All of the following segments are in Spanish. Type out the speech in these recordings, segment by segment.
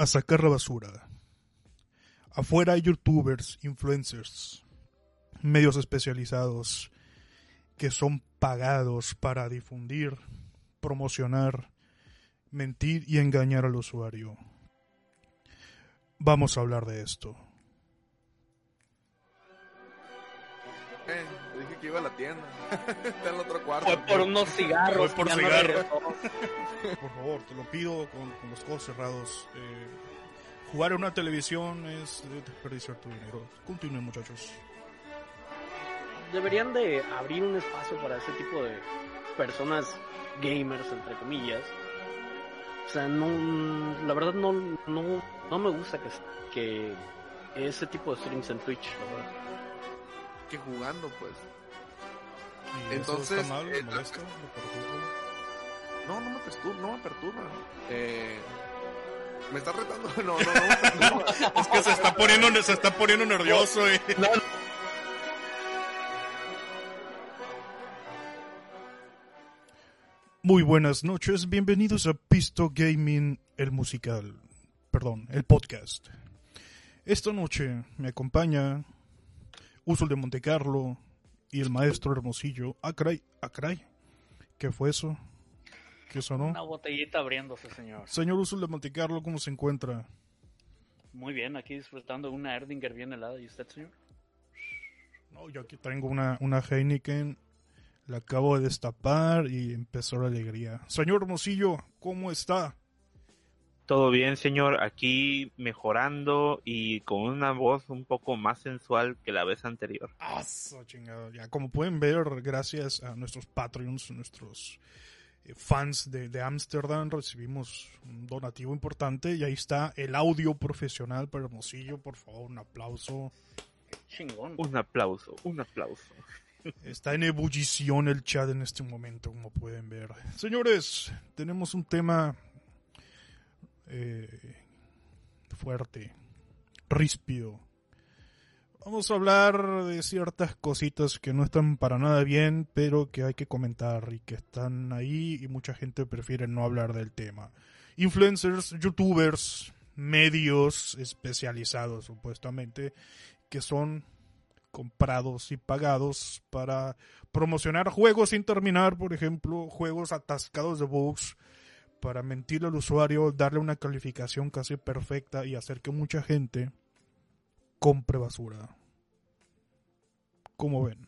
a sacar la basura. Afuera hay youtubers, influencers, medios especializados que son pagados para difundir, promocionar, mentir y engañar al usuario. Vamos a hablar de esto. Que iba a la tienda. Está en el otro cuarto. Fue por unos cigarros. Fue por no cigarros. Por favor, te lo pido con, con los ojos cerrados. Eh, jugar en una televisión es desperdiciar tu dinero. Continúen, muchachos. Deberían de abrir un espacio para ese tipo de personas gamers, entre comillas. O sea, no, la verdad no, no, no me gusta que, que ese tipo de streams en Twitch, verdad. Que jugando, pues. ¿Y Entonces, eso está mal? ¿Le eh, perturba? No, no me perturba, no me perturba. Eh, me está retando. No, no, no me perturba. Es que se está poniendo, se está poniendo nervioso. eh. Muy buenas noches, bienvenidos a Pisto Gaming, el musical. Perdón, el podcast. Esta noche me acompaña Usul de Montecarlo y el maestro Hermosillo. Ah, caray, ah, caray. ¿Qué fue eso? ¿Qué sonó? Una botellita abriéndose, señor. Señor Usul de Montecarlo, ¿cómo se encuentra? Muy bien, aquí disfrutando una Erdinger bien helada. ¿Y usted, señor? No, yo aquí tengo una, una Heineken, la acabo de destapar y empezó la alegría. Señor Hermosillo, ¿cómo está? Todo bien, señor. Aquí mejorando y con una voz un poco más sensual que la vez anterior. Ah, so chingado. Ya, como pueden ver, gracias a nuestros Patreons, nuestros eh, fans de de Amsterdam, recibimos un donativo importante y ahí está el audio profesional para Hermosillo. Por favor, un aplauso. Chingón. Un aplauso, un aplauso. Está en ebullición el chat en este momento, como pueden ver. Señores, tenemos un tema eh, fuerte, ríspido. Vamos a hablar de ciertas cositas que no están para nada bien, pero que hay que comentar y que están ahí y mucha gente prefiere no hablar del tema. Influencers, youtubers, medios especializados supuestamente, que son comprados y pagados para promocionar juegos sin terminar, por ejemplo, juegos atascados de bugs, para mentirle al usuario, darle una calificación casi perfecta y hacer que mucha gente compre basura. ¿Cómo ven?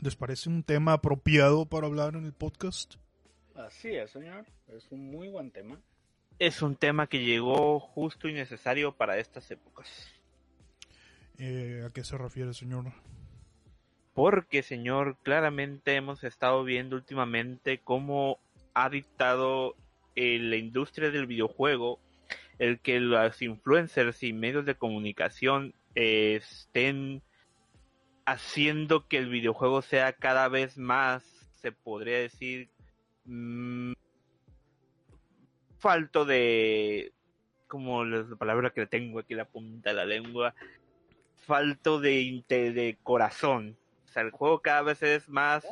¿Les parece un tema apropiado para hablar en el podcast? Así es, señor. Es un muy buen tema. Es un tema que llegó justo y necesario para estas épocas. Eh, ¿A qué se refiere, señor? Porque, señor, claramente hemos estado viendo últimamente cómo ha dictado en la industria del videojuego el que los influencers y medios de comunicación eh, estén haciendo que el videojuego sea cada vez más, se podría decir, mm, falto de, como la palabra que tengo aquí la punta de la lengua, falto de, de corazón. O sea, el juego cada vez es más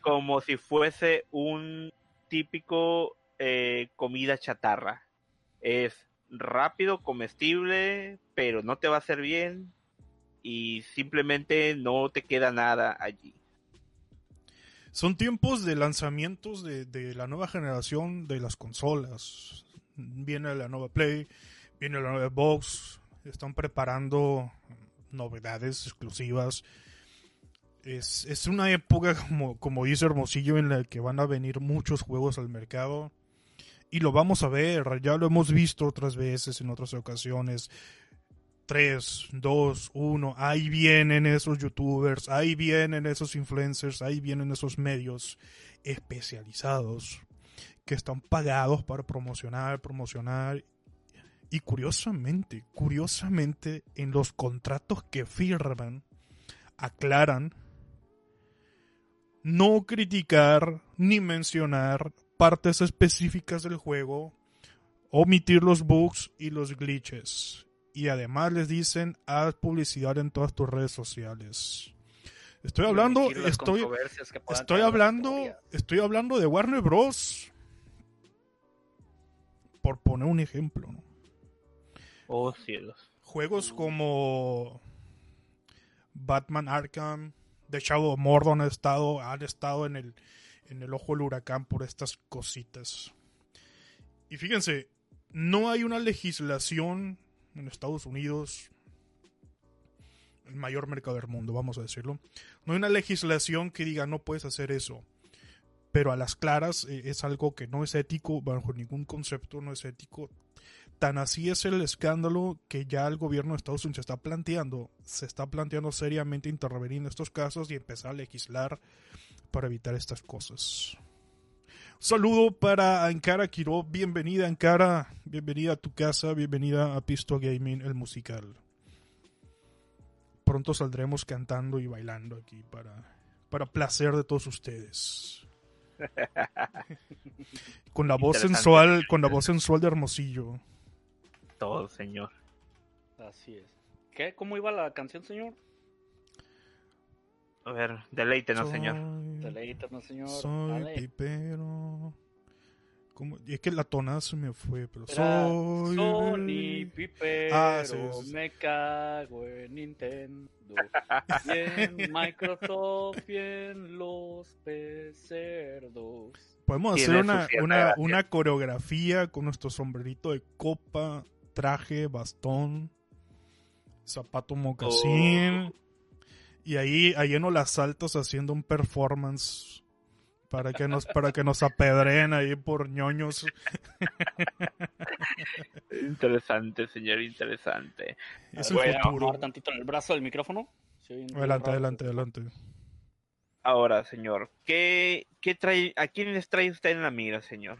como si fuese un típico eh, comida chatarra. Es rápido, comestible, pero no te va a hacer bien y simplemente no te queda nada allí. Son tiempos de lanzamientos de, de la nueva generación de las consolas. Viene la nueva Play, viene la nueva Xbox, están preparando novedades exclusivas. Es, es una época, como, como dice Hermosillo, en la que van a venir muchos juegos al mercado. Y lo vamos a ver, ya lo hemos visto otras veces en otras ocasiones. 3, 2, 1, ahí vienen esos youtubers, ahí vienen esos influencers, ahí vienen esos medios especializados que están pagados para promocionar, promocionar. Y curiosamente, curiosamente, en los contratos que firman, aclaran no criticar ni mencionar partes específicas del juego, omitir los bugs y los glitches. Y además les dicen haz publicidad en todas tus redes sociales. Estoy hablando, estoy, estoy hablando, estoy hablando de Warner Bros. Por poner un ejemplo, ¿no? Oh cielos. Juegos como Batman Arkham, The Shadow of Mordor han estado, han estado en el, en el ojo del huracán por estas cositas. Y fíjense, no hay una legislación en Estados Unidos, el mayor mercado del mundo, vamos a decirlo. No hay una legislación que diga no puedes hacer eso. Pero a las claras eh, es algo que no es ético, bajo ningún concepto no es ético. Tan así es el escándalo que ya el gobierno de Estados Unidos está planteando, se está planteando seriamente intervenir en estos casos y empezar a legislar para evitar estas cosas. Un saludo para Ankara Quiro, bienvenida Ankara, bienvenida a tu casa, bienvenida a Pisto Gaming, el musical. Pronto saldremos cantando y bailando aquí para, para placer de todos ustedes. con la voz sensual, con la voz sensual de Hermosillo. Todo, señor. Así es. ¿Qué? ¿Cómo iba la canción, señor? A ver, deleítenos, señor. Deleítanos, señor. Soy Dale. pipero. ¿Cómo? Y es que la tonada se me fue, pero Era soy. Sony Pipero, Ah, sí, sí, sí. me cago en Nintendo, y en Microsoft y en los pecerdos. Podemos hacer una, una, una coreografía con nuestro sombrerito de copa, traje, bastón, zapato mocasín. Oh. Y ahí, ahí en las altas haciendo un performance para que nos, para que nos apedreen ahí por ñoños. Interesante, señor, interesante. Es el Voy a tantito en el brazo del micrófono. Adelante, adelante, adelante. Ahora, señor, ¿qué, qué trae, ¿a quién les trae usted en la mira, señor?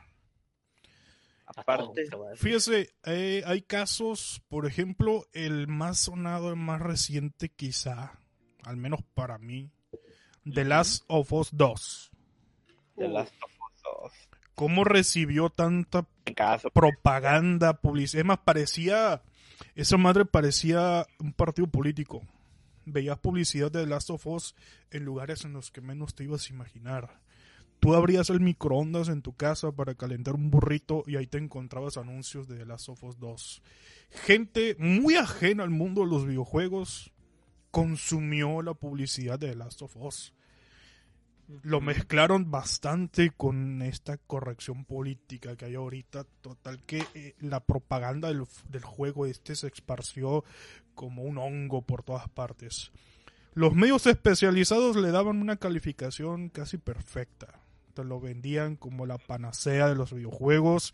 Aparte. Fíjese, eh, hay casos, por ejemplo, el más sonado, el más reciente quizá, al menos para mí, The Last of Us 2. de las of Us 2. ¿Cómo recibió tanta caso, propaganda, publicidad? Es más, parecía, esa madre parecía un partido político. Veías publicidad de The Last of Us en lugares en los que menos te ibas a imaginar. Tú abrías el microondas en tu casa para calentar un burrito y ahí te encontrabas anuncios de The Last of Us 2. Gente muy ajena al mundo de los videojuegos consumió la publicidad de The Last of Us. Lo mezclaron bastante con esta corrección política que hay ahorita. Total que eh, la propaganda del, del juego este se esparció como un hongo por todas partes. Los medios especializados le daban una calificación casi perfecta. Te lo vendían como la panacea de los videojuegos.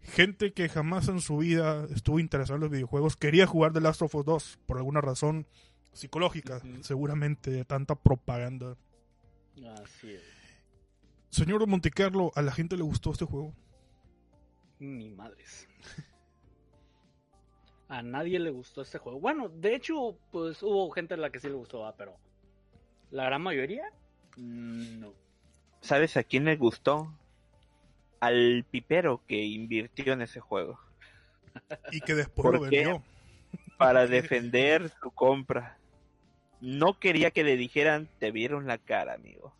Gente que jamás en su vida estuvo interesada en los videojuegos quería jugar The Last of Us 2 por alguna razón psicológica, seguramente de tanta propaganda. Así es. Señor Montecarlo, ¿a la gente le gustó este juego? Ni madres. A nadie le gustó este juego. Bueno, de hecho, pues hubo gente a la que sí le gustó, ah, pero la gran mayoría, mm, no. ¿Sabes a quién le gustó? Al pipero que invirtió en ese juego. Y que después ¿Por lo vendió. Para defender su compra. No quería que le dijeran, te vieron la cara, amigo.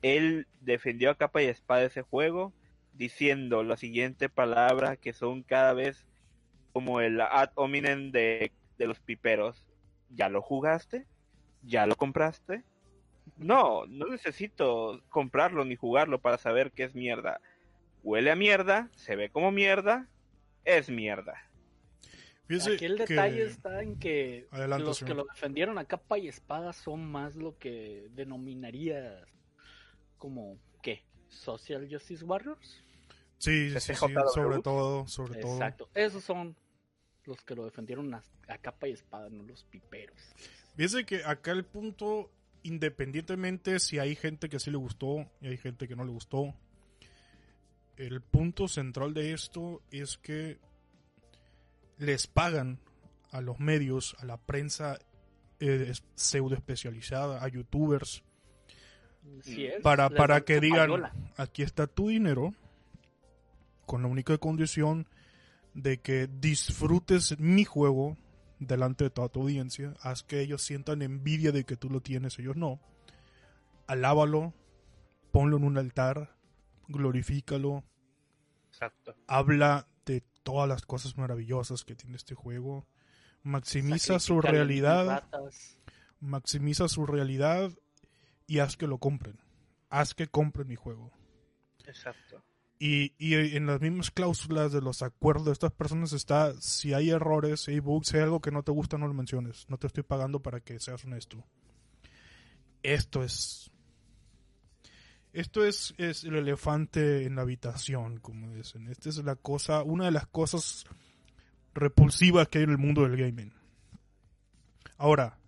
Él defendió a capa y espada ese juego, diciendo la siguiente palabra que son cada vez como el ad hominem de, de los piperos. ¿Ya lo jugaste? ¿Ya lo compraste? No, no necesito comprarlo ni jugarlo para saber que es mierda. Huele a mierda, se ve como mierda, es mierda. Fíjese Aquí el que- detalle está en que Adelante, los que lo defendieron a capa y espada son más lo que denominarías como, ¿qué? ¿Social Justice Warriors? Sí, sí, sobre todo, sobre todo. Exacto. Esos son los que lo defendieron a, a capa y espada, no los piperos. Fíjese que acá el punto, independientemente si hay gente que sí le gustó y hay gente que no le gustó, el punto central de esto es que les pagan a los medios, a la prensa eh, pseudo especializada, a youtubers, es, para, para que digan, payola. aquí está tu dinero, con la única condición de que disfrutes mi juego delante de toda tu audiencia, haz que ellos sientan envidia de que tú lo tienes, ellos no, alábalo, ponlo en un altar, glorifícalo, Exacto. habla de todas las cosas maravillosas que tiene este juego. Maximiza su realidad, maximiza su realidad y haz que lo compren. Haz que compren mi juego. Exacto. Y, y en las mismas cláusulas de los acuerdos de estas personas está, si hay errores, si hay bugs, si hay algo que no te gusta, no lo menciones. No te estoy pagando para que seas honesto. Esto es... Esto es, es el elefante en la habitación, como dicen. Esta es la cosa, una de las cosas repulsivas que hay en el mundo del gaming. Ahora,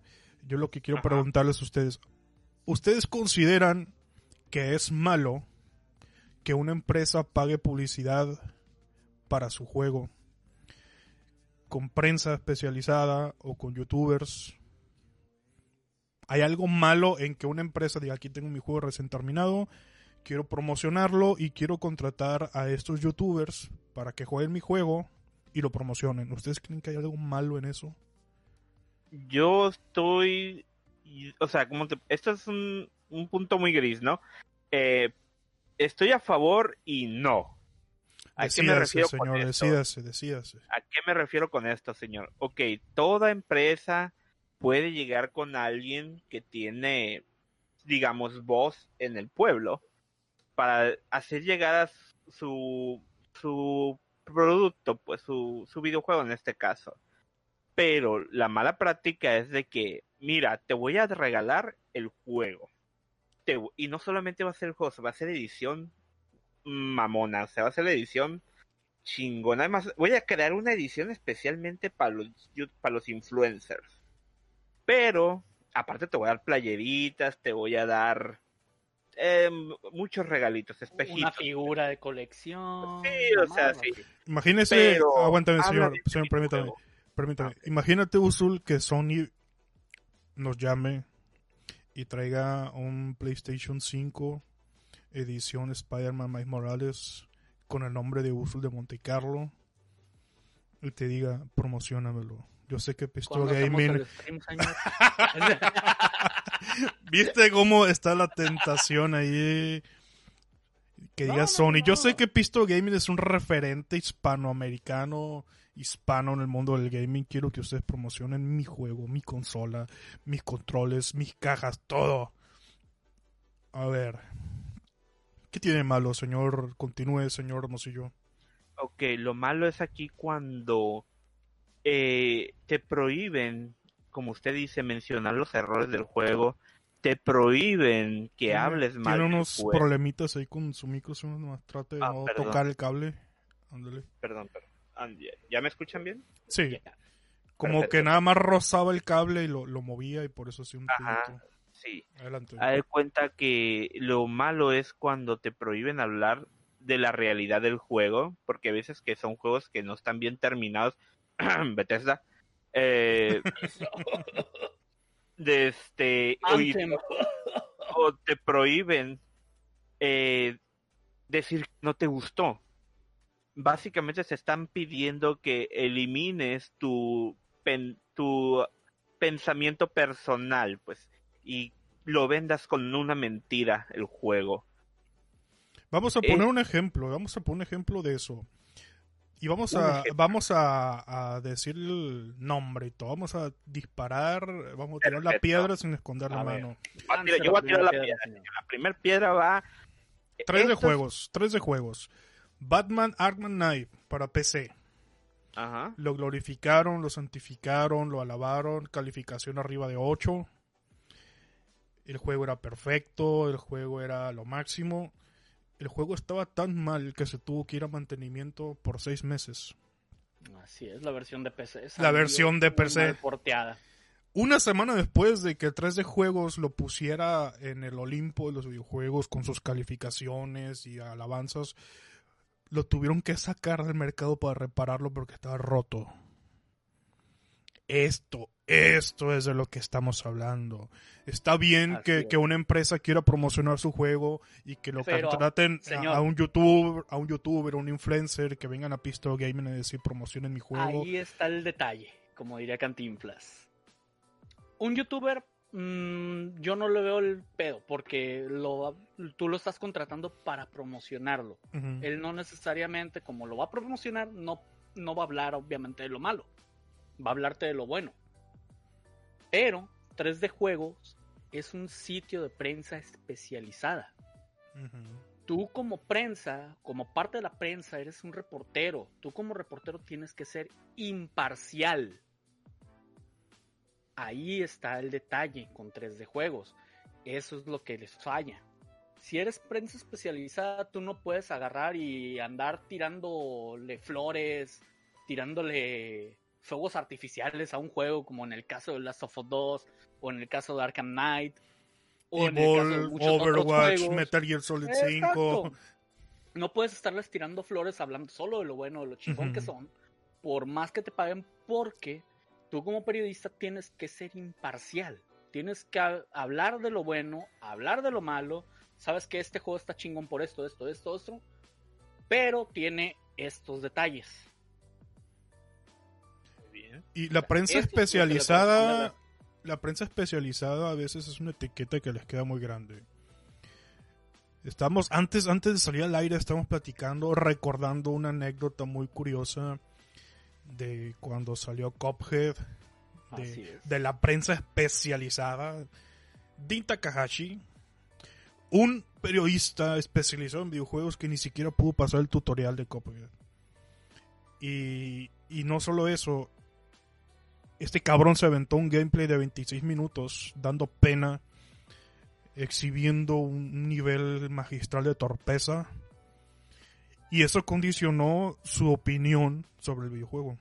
yo lo que quiero Ajá. preguntarles a ustedes, ¿ustedes consideran que es malo que una empresa pague publicidad para su juego con prensa especializada o con youtubers? ¿Hay algo malo en que una empresa diga aquí tengo mi juego recién terminado, quiero promocionarlo y quiero contratar a estos youtubers para que jueguen mi juego y lo promocionen? ¿Ustedes creen que hay algo malo en eso? Yo estoy. O sea, como te- esto es un, un punto muy gris, ¿no? Eh, estoy a favor y no. ¿A qué me refiero con señor, esto? decídase, decídase. ¿A qué me refiero con esto, señor? Ok, toda empresa puede llegar con alguien que tiene, digamos, voz en el pueblo para hacer llegar a su, su producto, pues su, su videojuego en este caso. Pero la mala práctica es de que, mira, te voy a regalar el juego. Te- y no solamente va a ser el juego, se va a hacer edición mamona, o sea, va a ser la edición chingona. Además, voy a crear una edición especialmente para los, para los influencers. Pero, aparte te voy a dar playeritas, te voy a dar em, muchos regalitos, espejitos. Una figura de colección. Sí, o sea, sí. Imagínese, Pero aguántame, señor, de este señor, permítame. Permítame, imagínate, Usul, que Sony nos llame y traiga un PlayStation 5 edición Spider-Man Miles Morales con el nombre de Usul de Monte Carlo y te diga, promocionamelo. Yo sé que hacemos Gaming... ¿Viste cómo está la tentación ahí? Que diga no, Sony. Yo sé que Pistol Gaming es un referente hispanoamericano, hispano en el mundo del gaming. Quiero que ustedes promocionen mi juego, mi consola, mis controles, mis cajas, todo. A ver. ¿Qué tiene malo, señor? Continúe, señor Hermosillo. Ok, lo malo es aquí cuando eh, te prohíben, como usted dice, mencionar los errores del juego, te prohíben que Tiene- hables mal Tiene del unos juego. problemitas ahí con su micro, señor. Nomás trate de Ah, no perdón. tocar el cable. Ándale. Perdón, perdón. ¿Ya- ¿Ya me escuchan bien? Sí. Como Perfecto. que nada más rozaba el cable y lo, lo movía y por eso hacía un Ajá. Sí. Adelante. Haz de cuenta que lo malo es cuando te prohíben hablar de la realidad del juego, porque a veces que son juegos que no están bien terminados. Bethesda. Eh, de este. o te prohíben eh, decir que no te gustó. Básicamente se están pidiendo que elimines tu, pen- tu pensamiento personal, pues, y lo vendas con una mentira el juego. Vamos a eh, poner un ejemplo, vamos a poner un ejemplo de eso. Y vamos a, vamos a, a decir el nombre y todo. Vamos a disparar, vamos a tirar la piedra sin esconder la A mano. Voy a tirar- Lance yo voy a tirar la primera piedra. La primera piedra va. Tres de juegos, tres de juegos. Batman Arkham Knight para PC. Ajá. Lo glorificaron, lo santificaron, lo alabaron, calificación arriba de 8. El juego era perfecto, el juego era lo máximo. El juego estaba tan mal que se tuvo que ir a mantenimiento por seis meses. Así es, la versión de PC. La versión de PC. porteada. Una semana después de que 3D Juegos lo pusiera en el Olimpo de los videojuegos con sus calificaciones y alabanzas, lo tuvieron que sacar del mercado para repararlo porque estaba roto. Esto, esto es de lo que estamos hablando. Está bien que, que una empresa quiera promocionar su juego y que lo Pero, contraten señor. a un youtuber, a un youtuber, un influencer que vengan a Pistol Gaming a decir promocionen mi juego. Ahí está el detalle, como diría Cantinflas. Un youtuber, mm, yo no le veo el pedo, porque lo, tú lo estás contratando para promocionarlo. Él no necesariamente, como lo va a promocionar, no no va a hablar obviamente de lo malo, va a hablarte de lo bueno. Pero 3D Juegos es un sitio de prensa especializada. Tú como prensa, como parte de la prensa, eres un reportero. Tú como reportero tienes que ser imparcial. Ahí está el detalle con 3D Juegos. Eso es lo que les falla. Si eres prensa especializada, tú no puedes agarrar y andar tirándole flores, tirándole fuegos artificiales a un juego, como en el caso de Last of Us 2, o en el caso de Arkham Knight, o en el caso de muchos Overwatch. Metal Gear Solid Exacto. 5. No puedes estarles tirando flores hablando solo de lo bueno, de lo chingón que son, por más que te paguen, porque tú como periodista tienes que ser imparcial. Tienes que ha- hablar de lo bueno, hablar de lo malo. Sabes que este juego está chingón por esto, esto, esto, esto. Pero tiene estos detalles. Bien. Y la prensa Eso especializada, la prensa especializada a veces es una etiqueta que les queda muy grande. Estamos, antes, antes de salir al aire, estamos platicando, recordando una anécdota muy curiosa de cuando salió Cuphead, Así de, la prensa especializada. Din Takahashi, un periodista especializado en videojuegos que ni siquiera pudo pasar el tutorial de Cuphead. Y, y no solo eso, este cabrón se aventó un gameplay de 26 minutos dando pena, exhibiendo un nivel magistral de torpeza. Y eso condicionó su opinión sobre el videojuego.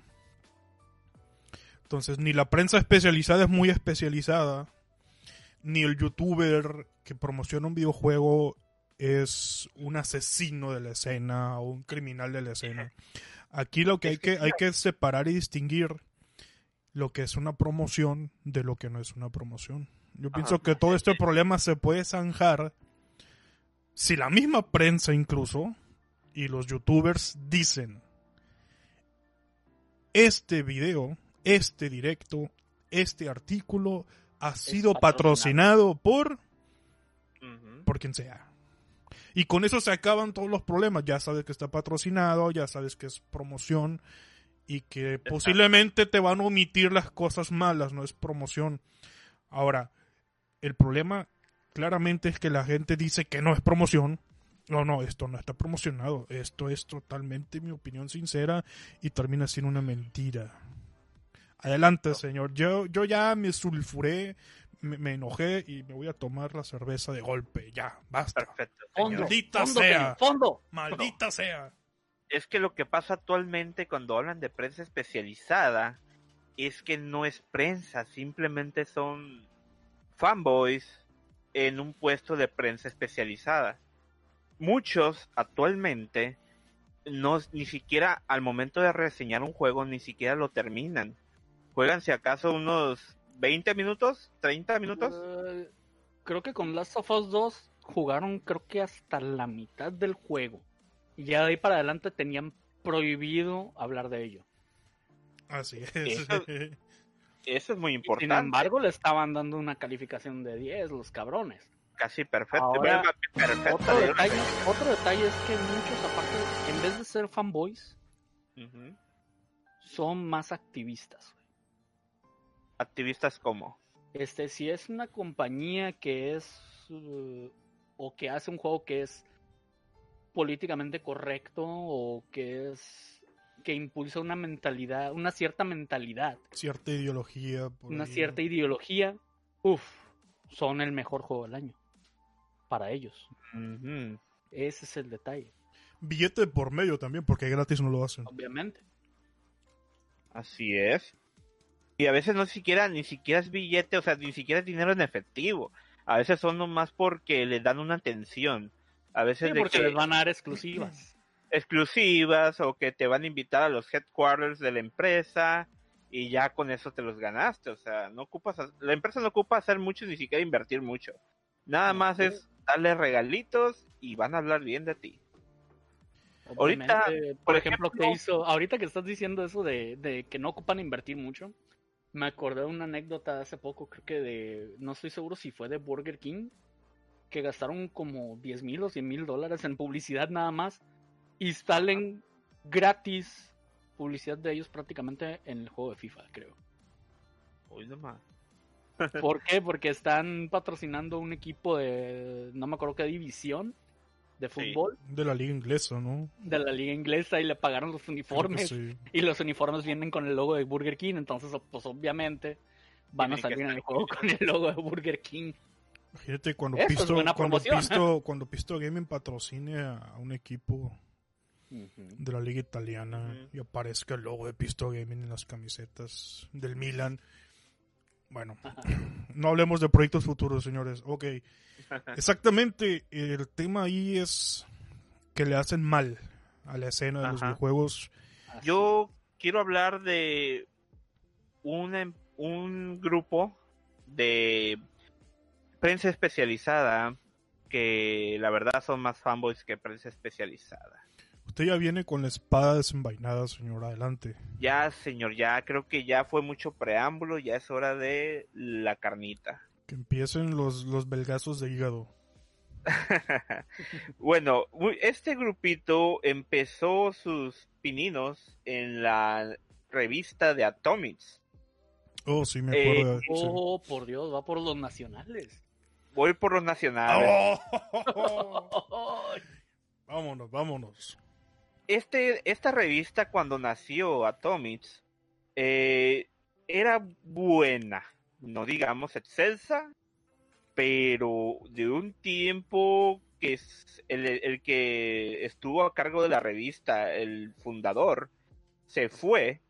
Entonces, ni la prensa especializada es muy especializada, ni el youtuber que promociona un videojuego es un asesino de la escena o un criminal de la escena. Aquí lo que hay que, hay que separar y distinguir lo que es una promoción de lo que no es una promoción. Yo pienso que todo este problema se puede zanjar si la misma prensa incluso y los youtubers dicen este video, este directo, este artículo ha sido patrocinado por por quien sea. Y con eso se acaban todos los problemas. Ya sabes que está patrocinado, ya sabes que es promoción y que posiblemente te van a omitir las cosas malas, no es promoción. Ahora, el problema claramente es que la gente dice que no es promoción. No, no, esto no está promocionado. Esto es totalmente mi opinión sincera y termina siendo una mentira. Adelante, señor. Yo, yo ya me sulfuré, me, me enojé y me voy a tomar la cerveza de golpe. Ya, basta. Perfecto. Fondo. Maldita fondo, sea. fondo. Maldita sea. Es que lo que pasa actualmente cuando hablan de prensa especializada es que no es prensa, simplemente son fanboys en un puesto de prensa especializada. Muchos actualmente no ni siquiera al momento de reseñar un juego ni siquiera lo terminan. Juegan si acaso unos 20 minutos, 30 minutos. Eh, creo que con Last of Us 2 jugaron creo que hasta la mitad del juego. Y ya de ahí para adelante tenían prohibido hablar de ello. Así es. Eso- Eso es muy Sin importante. embargo, le estaban dando una calificación de 10 los cabrones. Casi perfecto. Ahora, perfecto. Otro detalle, otro detalle es que muchos, aparte, en vez de ser fanboys, son más activistas. Activistas como. Este, si es una compañía que es uh, o que hace un juego que es políticamente correcto o que es que impulsa una mentalidad, una cierta mentalidad, Cierta ideología. por una ahí. cierta ideología, uff, son el mejor juego del año para ellos. Ese es el detalle, Billete por medio también, porque gratis no lo hacen. obviamente. Así es. Y a veces no siquiera, ni siquiera es billete, o sea, ni siquiera es dinero en efectivo. A veces son nomás porque le dan una atención. A veces Sí, de porque que les van a dar exclusivas. exclusivas o que te van a invitar a los headquarters de la empresa y ya con eso te los ganaste. O sea, no ocupas, la empresa no ocupa hacer mucho ni siquiera invertir mucho. Nada más es darle regalitos y van a hablar bien de ti. Ahorita, por, por ejemplo, ejemplo- que hizo, ahorita que estás diciendo eso de, de que no ocupan invertir mucho, me acordé de una anécdota hace poco, creo que de, no estoy seguro si fue de Burger King, que gastaron como 10 mil o 100 mil dólares en publicidad nada más y salen gratis publicidad de ellos prácticamente en el juego de FIFA, creo. Uy, nomás. ¿Por qué? Porque están patrocinando un equipo de, no me acuerdo qué división de Sí. fútbol De la liga inglesa, ¿no? de la liga inglesa y le pagaron los uniformes sí. y los uniformes vienen con el logo de Burger King, entonces pues obviamente van a Tienen salir en el juego con el logo de Burger King. Imagínate cuando Eso es Pisto, cuando. Pisto, cuando Pisto Gaming patrocine a un equipo de la liga italiana y aparezca el logo de Pisto Gaming en las camisetas del Milan. Bueno, no hablemos de proyectos futuros, señores. Ok, exactamente. El tema ahí es que le hacen mal a la escena de los videojuegos. Yo quiero hablar de una em- un grupo de prensa especializada que la verdad son más fanboys que prensa especializada. Usted ya viene con la espada desenvainada, señor. Adelante. Ya, señor, ya creo que ya fue mucho preámbulo, ya es hora de la carnita. Que empiecen los, los belgazos de hígado. bueno, este grupito empezó sus pininos en la revista de Atomics. Oh, sí, me Eh, acuerdo. de- sí. Oh, por Dios, va por los nacionales. Voy por los nacionales. Oh. vámonos, vámonos. Este, esta revista cuando nació Atomics eh, era buena, no digamos excelsa, pero de un tiempo que es el, el que estuvo a cargo de la revista, el fundador, se fue,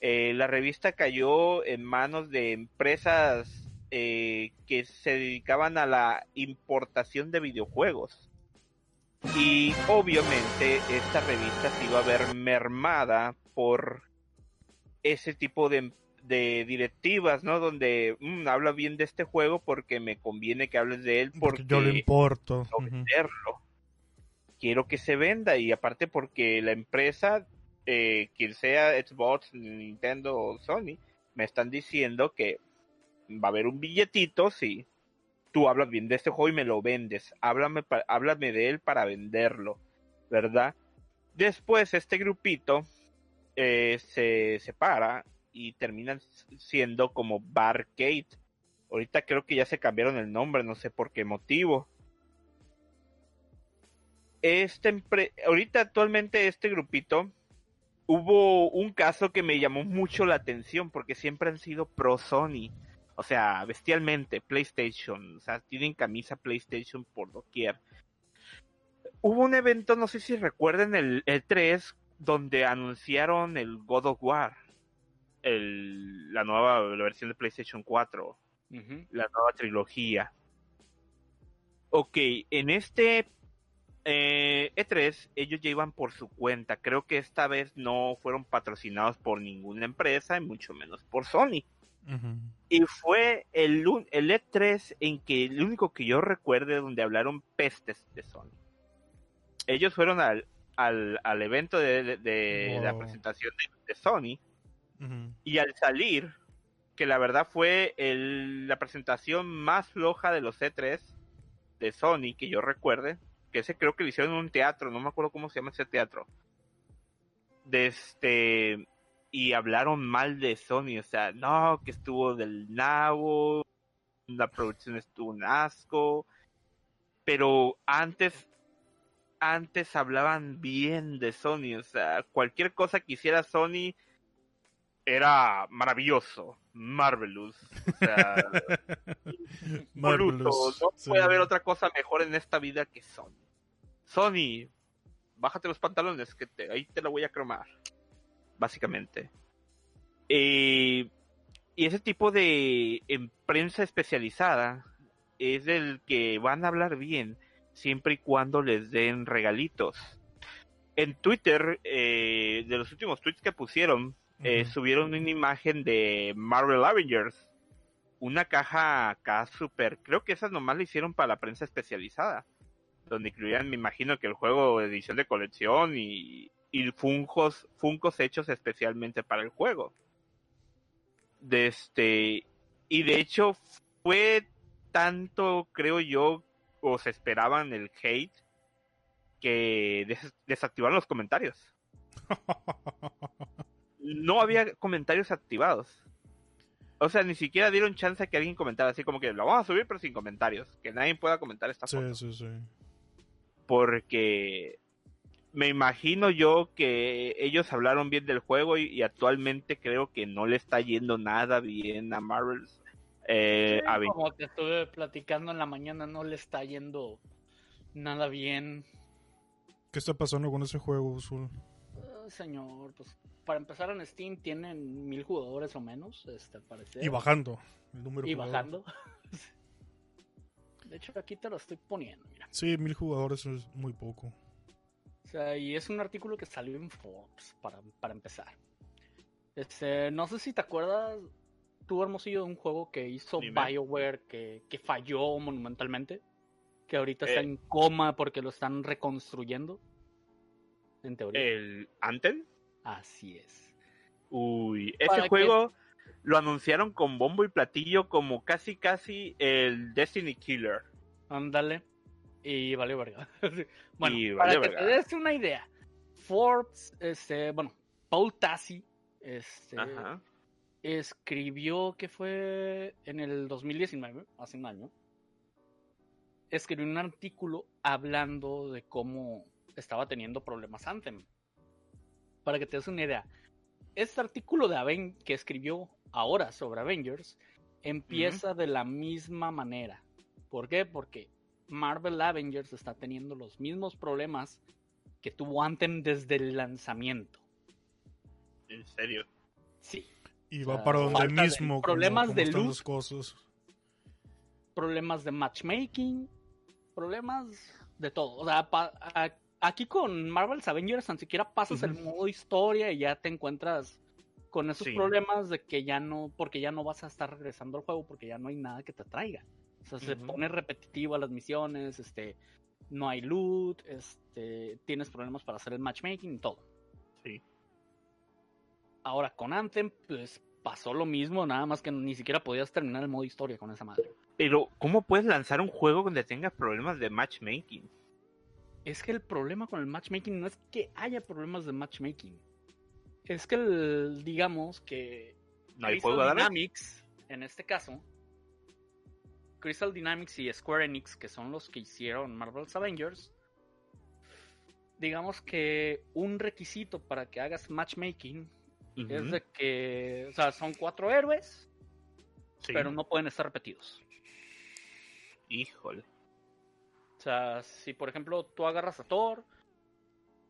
eh, la revista cayó en manos de empresas eh, que se dedicaban a la importación de videojuegos. Y obviamente esta revista se iba a ver mermada por ese tipo de, de directivas, ¿no? Donde mm, habla bien de este juego porque me conviene que hables de él Porque porque yo le importo. quiero venderlo. Quiero que se venda y aparte porque la empresa, eh, quien sea Xbox, Nintendo o Sony, me están diciendo que va a haber un billetito si tú hablas bien de este juego y me lo vendes. Háblame, háblame de él para venderlo, ¿verdad? Después este grupito eh, se separa y terminan siendo como Barcade. Ahorita creo que ya se cambiaron el nombre, no sé por qué motivo. Este ahorita actualmente este grupito hubo un caso que me llamó mucho la atención porque siempre han sido pro Sony. O sea, bestialmente, PlayStation. O sea, tienen camisa PlayStation por doquier. Hubo un evento, no sé si recuerden, el, el 3, donde anunciaron el God of War. El, la nueva la versión de PlayStation 4 Ujú. la nueva trilogía. Ok, en este eh, E3 ellos ya iban por su cuenta. Creo que esta vez no fueron patrocinados por ninguna empresa, y mucho menos por Sony. Y fue el, el E3 en que el único que yo recuerde donde hablaron pestes de Sony. Ellos fueron al, al, al evento de, de- de la presentación de- de Sony y al salir, que la verdad fue el- la presentación más floja de los C3 de Sony, que yo recuerde, que ese creo que lo hicieron en un teatro, no me acuerdo cómo se llama ese teatro. De este, y hablaron mal de Sony, o sea, no, que estuvo del nabo, la producción estuvo un asco, pero antes, antes hablaban bien de Sony, o sea, cualquier cosa que hiciera Sony era maravilloso, marvelous, o sea, no sí. puede haber otra cosa mejor en esta vida que Sony. Sony, bájate los pantalones, que te, ahí te la voy a cromar, básicamente. Eh, y ese tipo de em- prensa especializada es del que van a hablar bien siempre y cuando les den regalitos. En Twitter, eh, de los últimos tweets que pusieron, eh, subieron una imagen de Marvel Avengers. Una caja acá super. Creo que esas nomás la hicieron para la prensa especializada. Donde incluían, me imagino que el juego de edición de colección y, y funcos, funcos hechos especialmente para el juego. De este. Y de hecho, fue tanto, creo yo, o se esperaban el hate, que des- desactivaron los comentarios. no había comentarios activados. O sea, ni siquiera dieron chance a que alguien comentara, así como que lo vamos a subir pero sin comentarios, que nadie pueda comentar esta Sí, foto. sí, sí. Porque me imagino yo que ellos hablaron bien del juego y, y actualmente creo que no le está yendo nada bien a Marvel. Eh, Sí, a Ven- como te estuve platicando en la mañana, no le está yendo nada bien. ¿Qué está pasando con ese juego, Zul? Ah, señor, pues para empezar en Steam tienen mil jugadores o menos, este, al parecer. Y bajando el número Y bajando. De hecho, aquí te lo estoy poniendo, mira. Sí, mil jugadores es muy poco. Sea, y es un artículo que salió en Forbes para, para empezar. Este, no sé si te acuerdas, tú, Hermosillo, de un juego que hizo Dime. BioWare que, que falló monumentalmente. Que ahorita está Eh. en coma porque lo están reconstruyendo. En teoría. el Anthem. Así es. Uy, ¿Para ese juego lo anunciaron con bombo y platillo como casi casi el Destiny Killer. Ándale. Y valió verga. bueno, Y para que te des una idea. Forbes, este, bueno, Paul Tassi, este, Ajá. escribió que fue en el 2019, hace un año, escribió un artículo hablando de cómo estaba teniendo problemas Anthem. Para que te des una idea, este artículo de Aven que escribió ahora sobre Avengers empieza de la misma manera. ¿Por qué? Porque Marvel Avengers está teniendo los mismos problemas que tuvo Anthem desde el lanzamiento. En serio. Sí. Y O va sea, para donde falta de- mismo. como- problemas como de las cosas. problemas de matchmaking, problemas de todo. O sea, pa- a- aquí con Marvel's Avengers tan siquiera pasas el modo historia y ya te encuentras con esos Sí. problemas de que ya no, porque ya no vas a estar regresando al juego porque ya no hay nada que te atraiga. O sea, se pone repetitiva las misiones, este, no hay loot, este, tienes problemas para hacer el matchmaking y todo. Sí. Ahora con Anthem, pues pasó lo mismo, nada más que ni siquiera podías terminar el modo historia con esa madre. Pero, ¿cómo puedes lanzar un juego donde tengas problemas de matchmaking? Es que el problema con el matchmaking no es que haya problemas de matchmaking. Es que, el- digamos que No hay juego Dynamics, en este caso, Crystal Dynamics y Square Enix, que son los que hicieron Marvel's Avengers, digamos que un requisito para que hagas matchmaking es de que, o sea, son cuatro héroes, pero no pueden estar repetidos. Híjole. O sea, si por ejemplo tú agarras a Thor,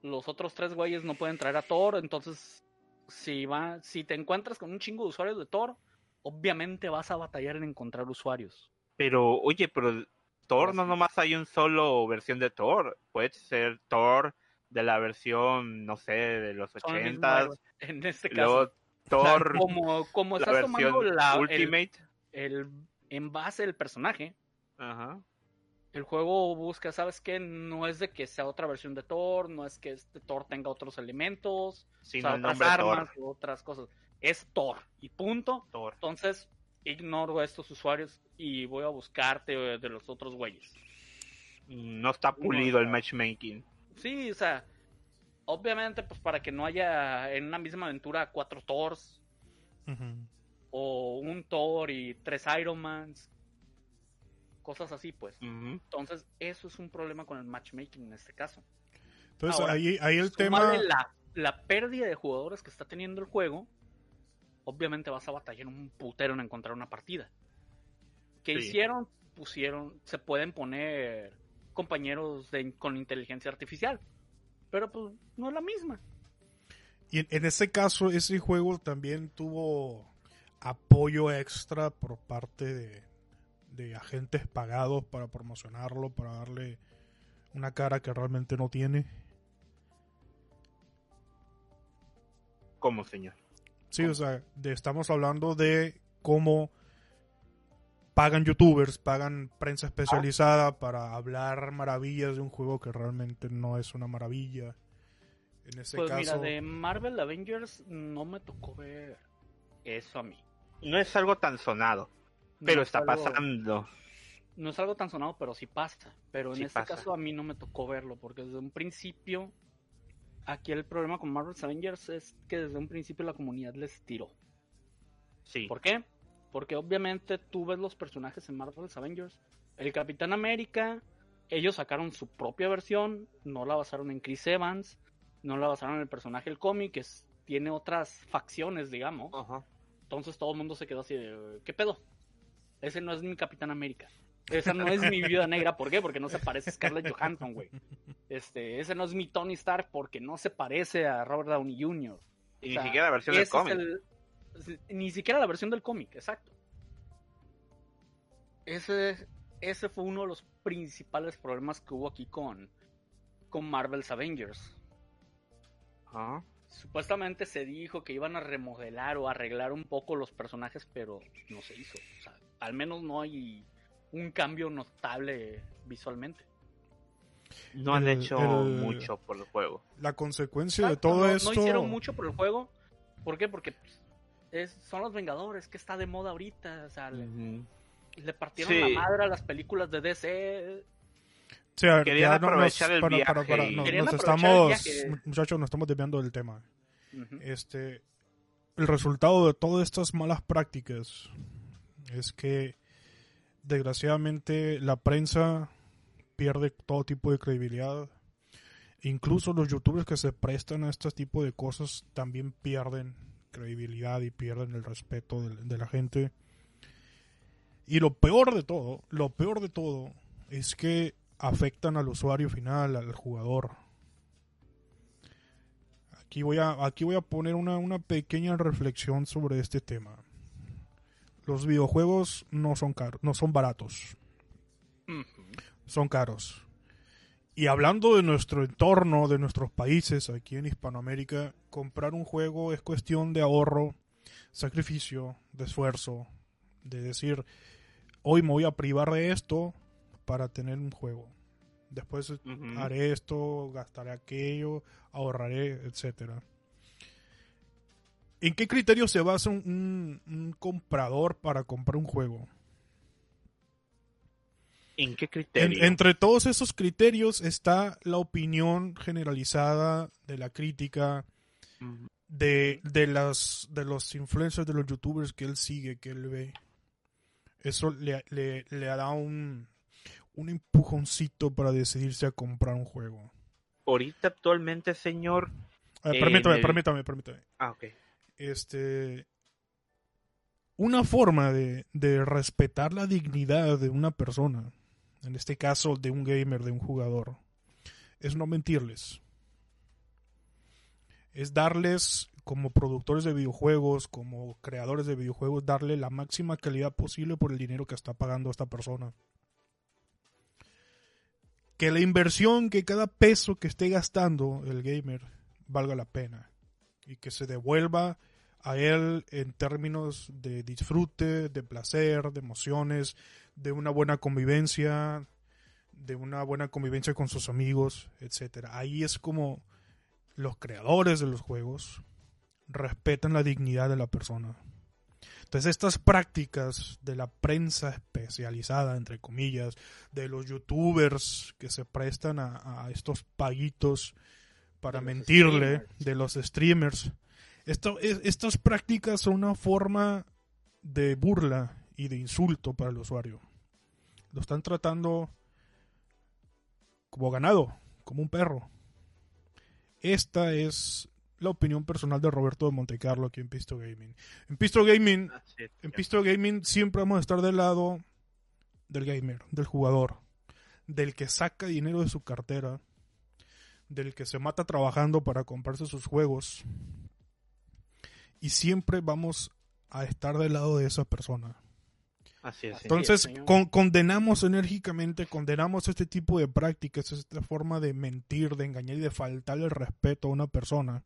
los otros tres güeyes no pueden traer a Thor, entonces si va, si te encuentras con un chingo de usuarios de Thor, obviamente vas a batallar en encontrar usuarios. Pero, oye, pero Thor no nomás hay un solo versión de Thor. Puede ser Thor de la versión, no sé, de los ochentas. En este caso, O sea, Thor, como, como estás tomando la, el, Ultimate. el envase del personaje, Ajá. el juego busca, ¿sabes qué? No es de que sea otra versión de Thor, no es que este Thor tenga otros elementos, Sino o sea, otras Thor. armas, otras cosas. Es Thor y punto. Thor. Entonces, ignoro a estos usuarios y voy a buscarte eh, de los otros güeyes. No está pulido el matchmaking. Sí, o sea, obviamente, pues para que no haya en una misma aventura cuatro Thors o un Thor y tres Ironmans, cosas así, pues. Entonces, eso es un problema con el matchmaking en este caso. Entonces Ahora, ahí, ahí el tema. La, la pérdida de jugadores que está teniendo el juego, obviamente vas a batallar un putero en encontrar una partida. ¿Qué Sí. hicieron? Pusieron, se pueden poner compañeros de- con inteligencia artificial, pero pues no es la misma. Y en, en ese caso, ese juego también tuvo apoyo extra por parte de, de agentes pagados para promocionarlo, para darle una cara que realmente no tiene. ¿Cómo, señor? Sí, o sea, de- estamos hablando de cómo pagan youtubers, pagan prensa especializada para hablar maravillas de un juego que realmente no es una maravilla. En ese Pues mira, de Marvel Avengers no me tocó ver eso a mí. No es algo tan sonado, No pero es está algo- pasando. No es algo tan sonado, pero sí pasa. Pero en Sí este pasa. caso a mí no me tocó verlo, porque desde un principio aquí el problema con Marvel's Avengers es que desde un principio la comunidad les tiró. Sí. ¿Por qué? Porque obviamente tú ves los personajes en Marvel's Avengers. El Capitán América, ellos sacaron su propia versión, no la basaron en Chris Evans, no la basaron en el personaje del cómic, que es- tiene otras facciones, digamos. Ajá. Entonces todo el mundo se quedó así de, ¿qué pedo? Ese no es mi Capitán América. Esa no es mi Viuda Negra. ¿Por qué? Porque no se parece a Scarlett Johansson, güey. Este, ese no es mi Tony Stark porque no se parece a Robert Downey Jr. Y ni siquiera la versión del cómic. el- ni siquiera la versión del cómic, exacto. Ese, ese fue uno de los principales problemas que hubo aquí con, con Marvel's Avengers. Ajá. Supuestamente se dijo que iban a remodelar o arreglar un poco los personajes, pero no se hizo. O sea, al menos no hay un cambio notable visualmente. No han El- hecho el- mucho por el juego. La consecuencia de todo no, esto. no hicieron mucho por el juego. ¿Por qué? Porque pues, es- son los Vengadores, que está de moda ahorita. O sea, le, partieron Sí. la madre a las películas de DC. O sea, Querían ya no nos- aprovechar el para- para- viaje para- y- no, Querían nos aprovechar el estamos, viaje. muchachos, nos estamos desviando del tema. Este, el resultado de todas estas malas prácticas es que desgraciadamente la prensa pierde todo tipo de credibilidad. Incluso los youtubers que se prestan a este tipo de cosas también pierden credibilidad y pierden el respeto de, de la gente. Y lo peor de todo, lo peor de todo es que afectan al usuario final, al jugador. Aquí voy a, aquí voy a poner una, una pequeña reflexión sobre este tema. Los videojuegos no son caros, no son baratos, son caros. Y hablando de nuestro entorno, de nuestros países aquí en Hispanoamérica, comprar un juego es cuestión de ahorro, sacrificio, de esfuerzo, de decir, hoy me voy a privar de esto para tener un juego. Después haré esto, gastaré aquello, ahorraré, etcétera. ¿En qué criterio se basa un, un- un comprador para comprar un juego? ¿En qué En- criterio? entre todos esos criterios está la opinión generalizada de la crítica, de, de, las, de los influencers, de los youtubers que él sigue, que él ve. Eso le, le, le da un, un empujoncito para decidirse a comprar un juego. Ahorita actualmente, señor. Eh, permítame, el- permítame, permítame. Ah, ok. Este una forma de, de respetar la dignidad de una persona, en este caso de un gamer, de un jugador, es no mentirles. Es darles, como productores de videojuegos, como creadores de videojuegos, darle la máxima calidad posible por el dinero que está pagando esta persona. Que la inversión, que cada peso que esté gastando el gamer valga la pena y que se devuelva a él en términos de disfrute, de placer, de emociones, de una buena convivencia, de una buena convivencia con sus amigos, etcétera. Ahí es como los creadores de los juegos respetan la dignidad de la persona. Entonces estas prácticas de la prensa especializada, entre comillas, de los youtubers que se prestan a, a estos paguitos para De mentirle, streamers. de los streamers, esto, es- estas prácticas son una forma de burla y de insulto para el usuario. Lo están tratando como ganado, como un perro. Esta es la opinión personal de Roberto de Montecarlo aquí en Pisto Gaming. En Pisto Gaming, es, en. Pisto Gaming siempre vamos a estar del lado del gamer, del jugador, del que saca dinero de su cartera, del que se mata trabajando para comprarse sus juegos. Y siempre vamos a estar del lado de esa persona. Así es. Entonces, con- condenamos enérgicamente, condenamos este tipo de prácticas, esta forma de mentir, de engañar y de faltarle el respeto a una persona,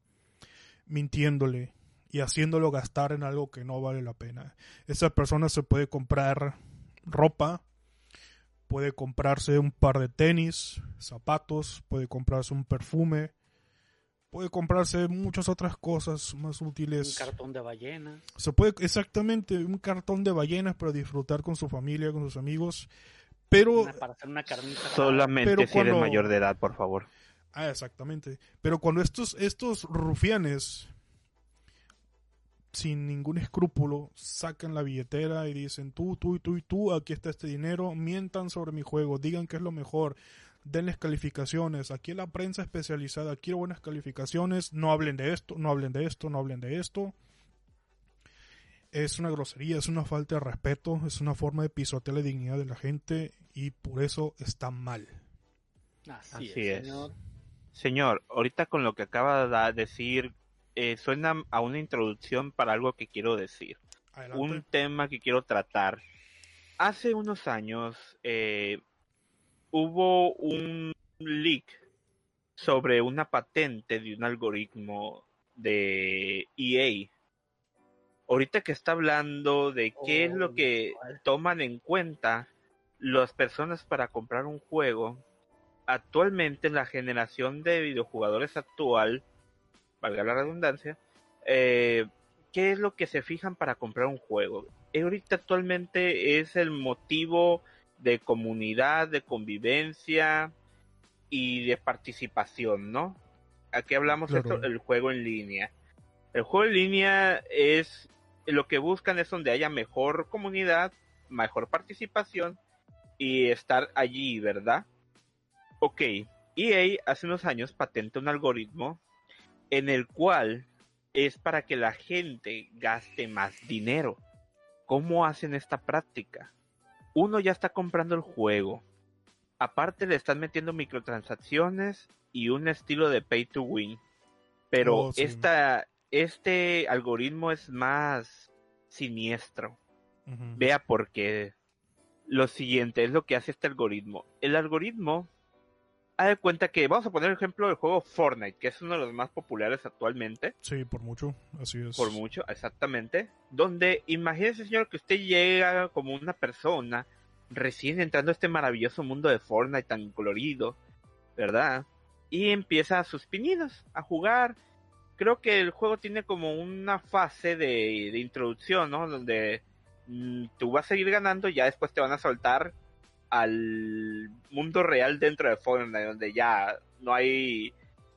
mintiéndole y haciéndolo gastar en algo que no vale la pena. Esa persona se puede comprar ropa, puede comprarse un par de tenis, zapatos, puede comprarse un perfume, puede comprarse muchas otras cosas más Un útiles. cartón de ballenas. Se puede exactamente un cartón de ballenas para disfrutar con su familia, con sus amigos. Pero para hacer una carnita. Solamente pero si eres mayor de edad, por favor. Ah, exactamente. Pero cuando estos, estos rufianes, sin ningún escrúpulo, sacan la billetera y dicen, tú, tú y tú y tú, aquí está este dinero, mientan sobre mi juego, digan que es lo mejor, denles calificaciones, aquí la prensa especializada quiero buenas calificaciones, no hablen de esto, no hablen de esto, no hablen de esto. Es una grosería, es una falta de respeto, es una forma de pisotear la dignidad de la gente y por eso está mal. Así, Así es, es. señor. Señor, ahorita con lo que acaba de decir, eh, suena a una introducción para algo que quiero decir. Adelante. un tema que quiero tratar. Hace unos años eh, hubo un leak sobre una patente de un algoritmo de EA. Ahorita que está hablando de qué es lo Oh, que ¿cuál? toman en cuenta las personas para comprar un juego, actualmente en la generación de videojugadores actual, valga la redundancia, eh, ¿qué es lo que se fijan para comprar un juego? Eh, Ahorita actualmente es el motivo de comunidad, de convivencia y de participación, ¿no? Aquí hablamos Claro. esto, el juego en línea. El juego en línea es lo que buscan es donde haya mejor comunidad, mejor participación y estar allí, ¿verdad? Ok, EA hace unos años patenta un algoritmo en el cual es para que la gente gaste más dinero. ¿Cómo hacen esta práctica? Uno ya está comprando el juego. Aparte le están metiendo microtransacciones y un estilo de pay to win. Pero Oh, sí. esta, este algoritmo es más siniestro. Vea por qué. Lo siguiente es lo que hace este algoritmo. El algoritmo, haz de cuenta que, vamos a poner el ejemplo del juego Fortnite, que es uno de los más populares actualmente, Sí, por mucho, así es. por mucho, exactamente, donde imagínese, señor, que usted llega como una persona recién entrando a este maravilloso mundo de Fortnite tan colorido, ¿verdad? Y empieza a sus pininos, a jugar. Creo que el juego tiene como una fase de, de introducción, ¿no? Donde mm, tú vas a seguir ganando, ya después te van a soltar al mundo real dentro de Fortnite, donde ya no hay,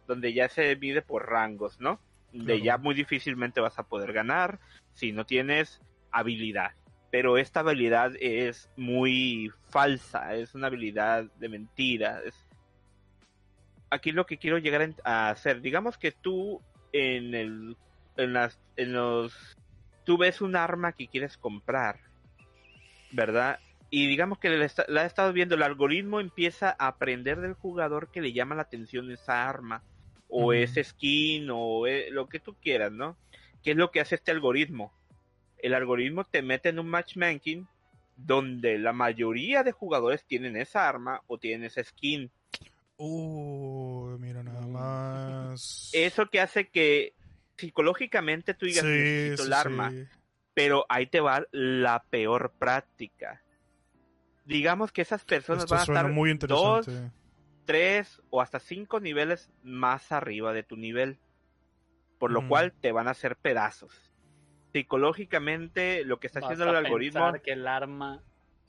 donde ya se mide por rangos, ¿no? De Claro. ya muy difícilmente vas a poder ganar si no tienes habilidad. Pero esta habilidad es muy falsa, es una habilidad de mentira. Es... Aquí lo que quiero llegar a hacer, digamos que tú en el, en las, en los, tú ves un arma que quieres comprar, ¿verdad? Y digamos que la ha estado viendo, el algoritmo empieza a aprender del jugador que le llama la atención esa arma, o Ujú. ese skin, o eh, lo que tú quieras, ¿no? ¿Qué es lo que hace este algoritmo? El algoritmo te mete en un matchmaking donde la mayoría de jugadores tienen esa arma o tienen esa skin. Uh, mira nada más. Eso que hace que psicológicamente tú digas Sí, necesito sí, el arma. sí. Pero ahí te va la peor práctica. Digamos que esas personas Esto van a estar muy dos, tres o hasta cinco niveles más arriba de tu nivel. Por lo cual te van a hacer pedazos. Psicológicamente lo que está Vas haciendo el a algoritmo pensar que el arma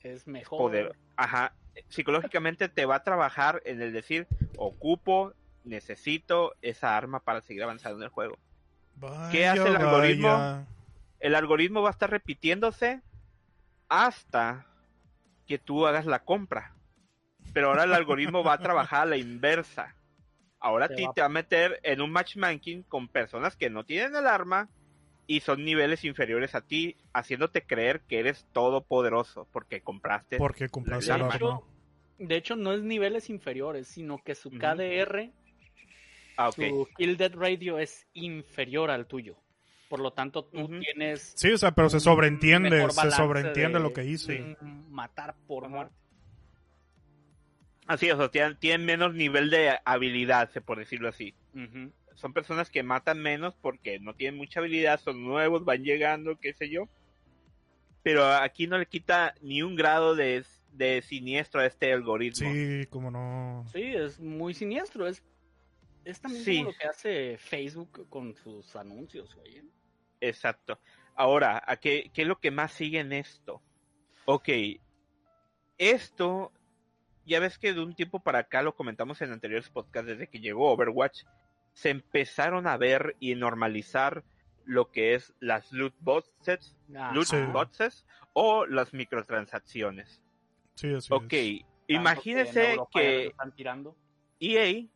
es mejor. poder, ajá, psicológicamente te va a trabajar en el decir ocupo, necesito esa arma para seguir avanzando en el juego. ¿Qué hace el algoritmo? vaya. El algoritmo va a estar repitiéndose hasta que tú hagas la compra. Pero ahora el algoritmo va a trabajar a la inversa. Ahora a ti va- te va a meter en un matchmaking con personas que no tienen el arma y son niveles inferiores a ti, haciéndote creer que eres todopoderoso porque compraste. ¿Por qué compraste el arma. arma? De hecho, no es niveles inferiores, sino que su. KDR, Ah, su Kill Dead Radio es inferior al tuyo. Por lo tanto, tú Ujú. tienes Sí, o sea, pero se sobreentiende, se sobreentiende de lo que hice. un matar por muerte. Así es, o sea, tienen, tienen menos nivel de habilidad, se por decirlo así. Son personas que matan menos porque no tienen mucha habilidad, son nuevos, van llegando, qué sé yo. Pero aquí no le quita ni un grado de, de siniestro a este algoritmo. Sí, como no. Sí, es muy siniestro. Es, es también Sí. como lo que hace Facebook con sus anuncios, güey. Exacto. Ahora, ¿a qué, ¿qué es lo que más sigue en esto? Ok, esto ya ves que de un tiempo para acá lo comentamos en anteriores podcasts desde que llegó Overwatch, se empezaron a ver y normalizar lo que es las loot boxes, Ah, loot Sí. boxes o las microtransacciones. Sí, así Ok, es. imagínese que están tirando. EA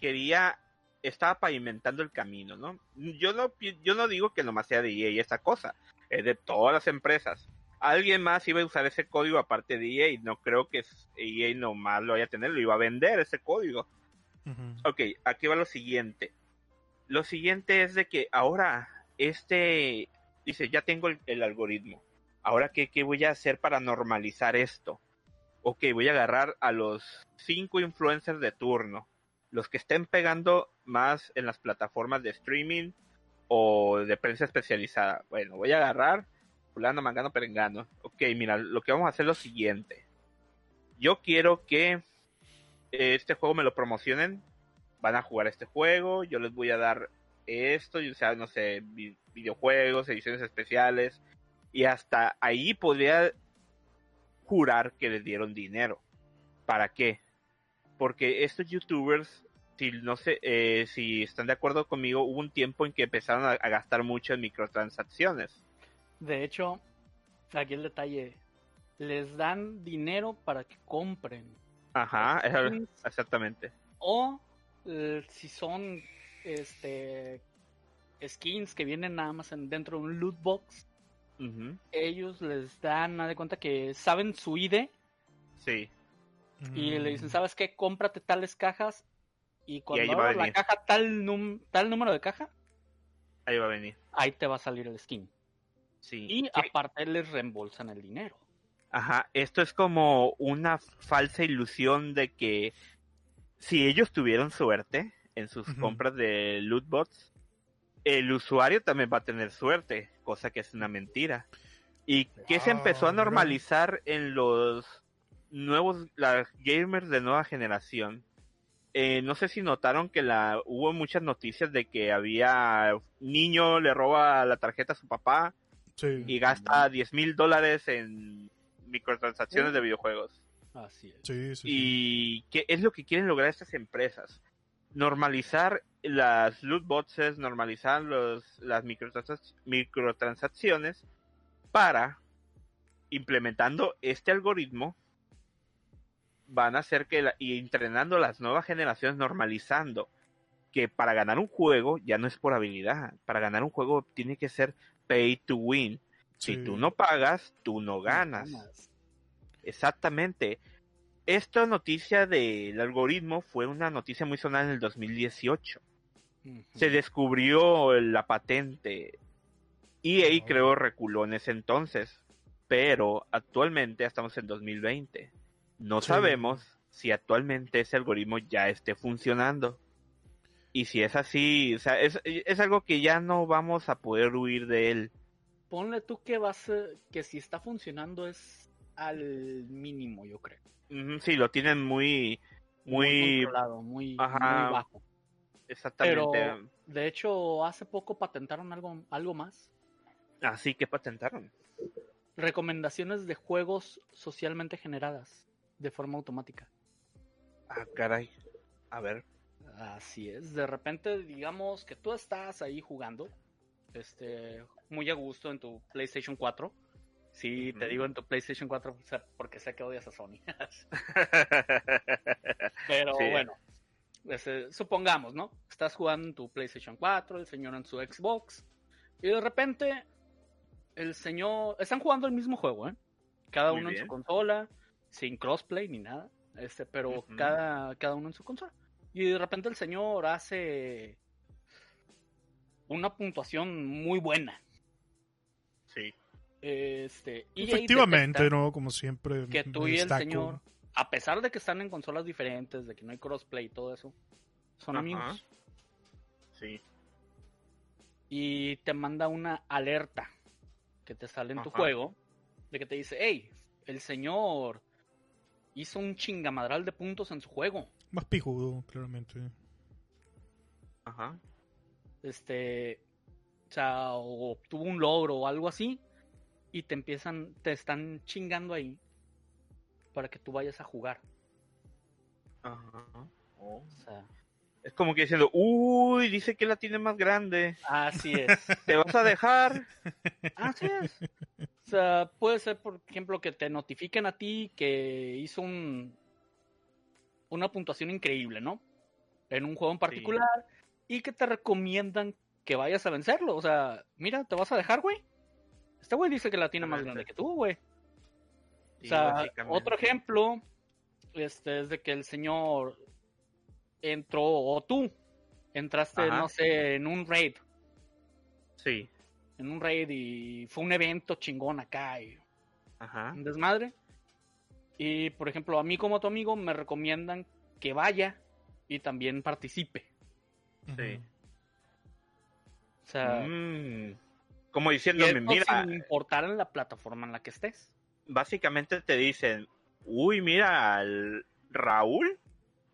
quería, estaba pavimentando el camino, ¿no? Yo no, yo no digo que nomás sea de EA esa cosa, es de todas las empresas. Alguien más iba a usar ese código aparte de EA, no creo que EA nomás lo vaya a tener, lo iba a vender ese código. Ujú. Ok, aquí va lo siguiente. Lo siguiente es de que ahora este dice, ya tengo el, el algoritmo. Ahora, ¿qué, ¿qué voy a hacer para normalizar esto? Ok, voy a agarrar a los cinco influencers de turno. Los que estén pegando más en las plataformas de streaming o de prensa especializada. Bueno, voy a agarrar fulano, mangano, perengano. Ok, mira, lo que vamos a hacer es lo siguiente. Yo quiero que eh, este juego me lo promocionen. Van a jugar este juego. Yo les voy a dar esto, y, o sea, no sé, vi- videojuegos, ediciones especiales. Y hasta ahí podría jurar que les dieron dinero. ¿Para qué? Porque estos youtubers, si no sé, eh, si están de acuerdo conmigo, hubo un tiempo en que empezaron a, a gastar mucho en microtransacciones. De hecho, aquí el detalle, les dan dinero para que compren. Ajá, es- exactamente. O eh, si son este skins que vienen nada más en- dentro de un loot box, ellos les dan, haz de cuenta que saben su ID Sí, y le Mm. dicen, ¿sabes qué? Cómprate tales cajas y cuando ahí va a abras la caja tal, num- tal número de caja, ahí va a venir. ahí te va a salir el skin. Sí. Y ¿Qué? aparte les reembolsan el dinero. Ajá, esto es como una falsa ilusión de que si ellos tuvieron suerte en sus compras de loot bots, el usuario también va a tener suerte, cosa que es una mentira. ¿Y que se empezó a normalizar en los nuevos, las gamers de nueva generación? Eh, no sé si notaron que la hubo muchas noticias de que había niño le roba la tarjeta a su papá Sí, y gasta 10 mil dólares en microtransacciones de videojuegos. Así es. sí, sí, sí. ¿Y qué es lo que quieren lograr estas empresas? Normalizar las loot boxes, normalizar los, las microtrans- microtransacciones para, implementando este algoritmo, van a hacer que, la- y entrenando a las nuevas generaciones, normalizando que para ganar un juego ya no es por habilidad, para ganar un juego tiene que ser pay to win. Si tú no pagas, tú no ganas. Exactamente. Esta noticia del algoritmo fue una noticia muy sonada en el 2018. Ujú. Se descubrió la patente. EA Oh. creo reculó en ese entonces. Pero actualmente estamos en 2020. No Sí. sabemos si actualmente ese algoritmo ya esté funcionando. Y si es así, o sea, es, es algo que ya no vamos a poder huir de él. Ponle tú que vas a- que si está funcionando es al mínimo, yo creo. Sí, lo tienen muy, muy, controlado, muy, Ajá. muy bajo. exactamente. Pero de hecho hace poco patentaron algo algo más. Así que patentaron. Recomendaciones de juegos socialmente generadas de forma automática. Ah, caray. A ver. Así es. De repente, digamos que tú estás ahí jugando, este, muy a gusto en tu PlayStation 4. Sí, te digo en tu PlayStation 4 o sea, porque sé que odias a Sony. Pero Sí. bueno, este, supongamos, ¿no? Estás jugando en tu PlayStation 4, el señor en su Xbox, y de repente el señor... Están jugando el mismo juego, ¿eh? Cada Muy uno en su consola, sin crossplay ni nada, este, pero cada, cada uno en su consola. Y de repente el señor hace una puntuación muy buena. sí. Este, Efectivamente, ¿no? Como siempre. que tú y el señor, a pesar de que están en consolas diferentes, de que no hay crossplay y todo eso, son amigos. Sí. Y te manda una alerta que te sale en tu juego de que te dice, hey, el señor hizo un chingamadral de puntos en su juego. Más pijudo, claramente. Ajá. Este, o sea, o obtuvo un logro o algo así. Y te empiezan, te están chingando ahí para que tú vayas a jugar. Ajá. Oh. O sea, Es como que diciendo, uy, dice que la tiene más grande. así es. ¿Te vas a dejar? Así es. Sea, puede ser, por ejemplo, que te notifiquen a ti que hizo un una puntuación increíble, ¿no? En un juego en particular y que te recomiendan que vayas a vencerlo. O sea, mira, ¿te vas a dejar, güey? Este güey dice que la tiene más grande que tú, güey. O sea, otro ejemplo este, es de que el señor entró, o tú entraste, Ajá. no sé, en un raid, Sí. En un raid y fue un evento chingón acá y Ajá. un desmadre. Y por ejemplo, a mí como tu amigo me recomiendan que vaya y también participe. Sí. O sea, Mm. Como diciéndome, mira, sin importar en la plataforma en la que estés. básicamente te dicen, uy, mira, el Raúl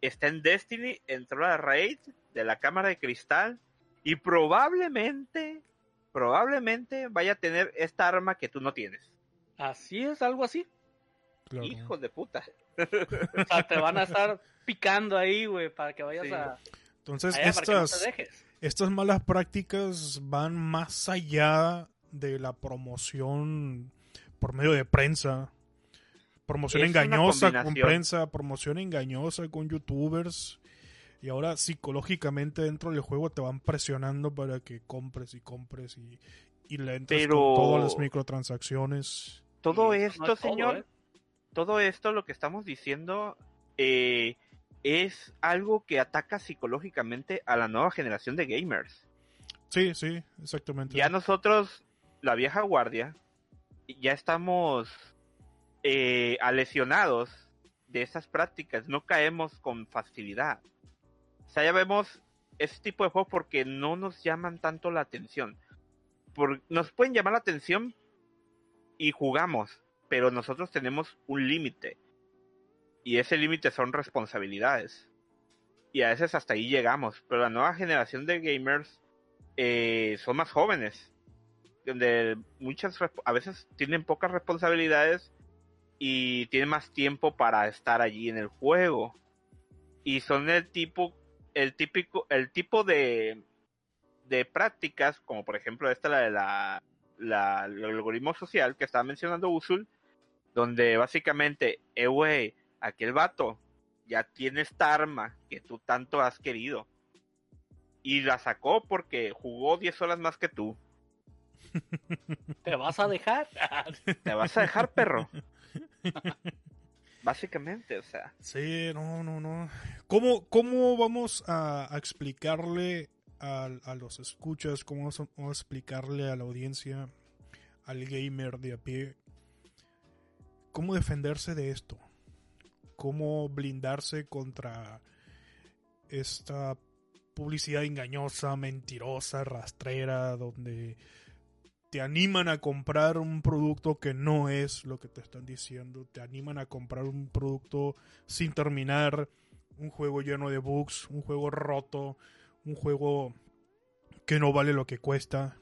está en Destiny, entró a la raid de la cámara de cristal y probablemente, probablemente vaya a tener esta arma que tú no tienes. Así es, algo así. Claro. Hijo de puta. O sea, te van a estar picando ahí, güey, para que vayas Sí. a... Entonces, allá para que no te estas, dejes. estas malas prácticas van más allá de la promoción por medio de prensa. Promoción Es engañosa con prensa, promoción engañosa con youtubers. Y ahora psicológicamente dentro del juego te van presionando para que compres y compres y, y le entres Pero- con todas las microtransacciones. Todo esto, no es todo, señor, ¿eh? todo esto, lo que estamos diciendo, eh, es algo que ataca psicológicamente a la nueva generación de gamers. Sí, sí, exactamente. Ya nosotros, la vieja guardia, ya estamos eh, alesionados de esas prácticas, no caemos con facilidad. O sea, ya vemos ese tipo de juegos porque no nos llaman tanto la atención. Nos pueden llamar la atención y jugamos, pero nosotros tenemos un límite. Y ese límite son responsabilidades. Y a veces hasta ahí llegamos. Pero la nueva generación de gamers eh, son más jóvenes. Donde muchas a veces tienen pocas responsabilidades y tienen más tiempo para estar allí en el juego. Y son el tipo, el típico, el tipo de, de prácticas, como por ejemplo esta la de la, la- el algoritmo social que estaba mencionando Usul, donde básicamente, eh güey, aquel vato ya tiene esta arma que tú tanto has querido. Y la sacó porque jugó 10 horas más que tú. ¿Te vas a dejar? ¿Te vas a dejar, perro? Básicamente, o sea. Sí, no, no, no. ¿Cómo, cómo vamos a, explicarle a, a los escuchas, cómo vamos a explicarle a la audiencia, al gamer de a pie, cómo defenderse de esto? ¿Cómo blindarse contra esta publicidad engañosa, mentirosa, rastrera, donde te animan a comprar un producto que no es lo que te están diciendo, te animan a comprar un producto sin terminar, un juego lleno de bugs, un juego roto, un juego que no vale lo que cuesta.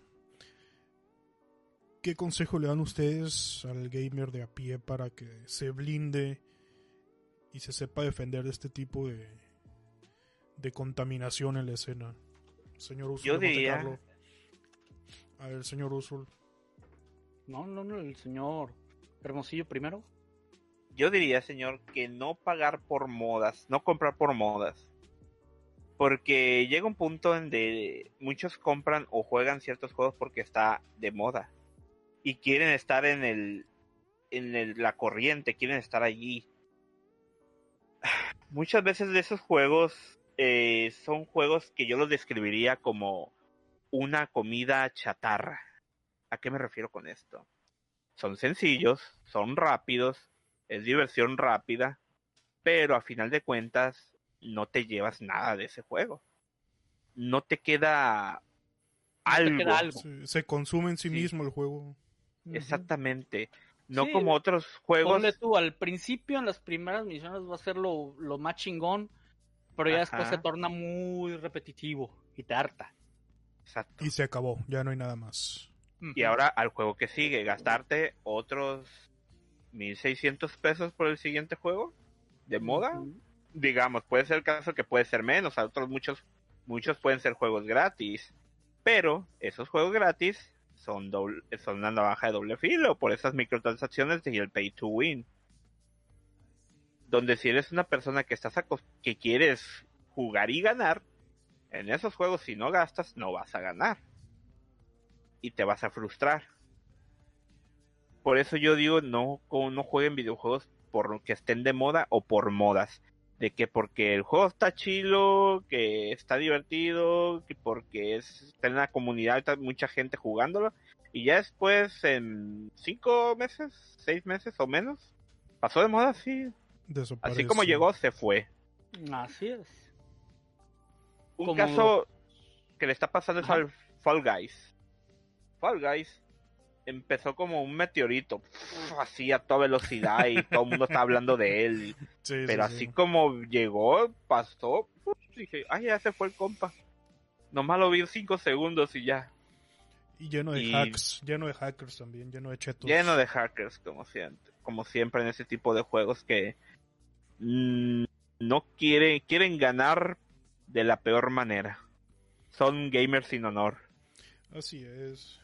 ¿Qué consejo le dan ustedes al gamer de a pie para que se blinde y se sepa defender de este tipo de, de contaminación en la escena? Señor Usul, Yo diría-. A ver, señor Usul. No, no, no, el señor Hermosillo primero. Yo diría, señor, que no pagar por modas, no comprar por modas. Porque llega un punto en donde muchos compran o juegan ciertos juegos porque está de moda. Y quieren estar en el en el- la corriente, quieren estar allí. Muchas veces de esos juegos eh, son juegos que yo los describiría como una comida chatarra. ¿A qué me refiero con esto? Son sencillos, son rápidos, es diversión rápida, pero a final de cuentas no te llevas nada de ese juego. No te queda No te algo. queda algo. Se, se consume en sí, Sí. mismo el juego. Exactamente. No Sí, como otros juegos. Ponle tú, al principio en las primeras misiones va a ser lo, lo más chingón, pero ya después se torna muy repetitivo y te harta. Exacto. Y se acabó, ya no hay nada más. Y ahora al juego que sigue, gastarte otros 1600 pesos por el siguiente juego de moda. Digamos, puede ser el caso que puede ser menos, a otros muchos, muchos pueden ser juegos gratis, pero esos juegos gratis son, doble, son una navaja de doble filo por esas microtransacciones y el pay to win. Donde si eres una persona que estás que quieres jugar y ganar, en esos juegos si no gastas no vas a ganar. Y te vas a frustrar. Por eso yo digo no, no jueguen videojuegos por que estén de moda o por modas. De que porque el juego está chilo, que está divertido, que porque es, está en la comunidad, está mucha gente jugándolo. Y ya después, en cinco meses, seis meses o menos, pasó de moda así. Así como llegó, se fue. Así es. Un caso que le está pasando es al Fall Guys. Fall Guys empezó como un meteorito, así a toda velocidad y todo el mundo está hablando de él. pero así como llegó, pasó, dije, ay, ya se fue el compa. Nomás lo vi cinco segundos y ya. Y lleno de hacks, lleno de hackers también, lleno de chetos. Lleno de hackers, como siempre, como siempre en ese tipo de juegos que mm, no quiere, quieren ganar de la peor manera. Son gamers sin honor. Así es.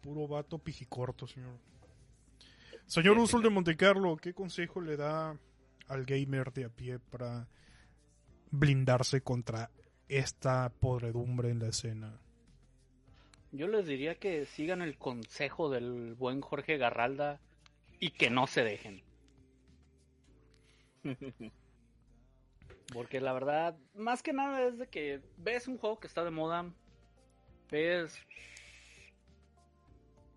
Puro vato pijicorto, señor. Señor Usul de Montecarlo, ¿qué consejo le da al gamer de a pie para blindarse contra esta podredumbre en la escena? Yo les diría que sigan el consejo del buen Jorge Garralda y que no se dejen. Porque la verdad, más que nada es de que ves un juego que está de moda, ves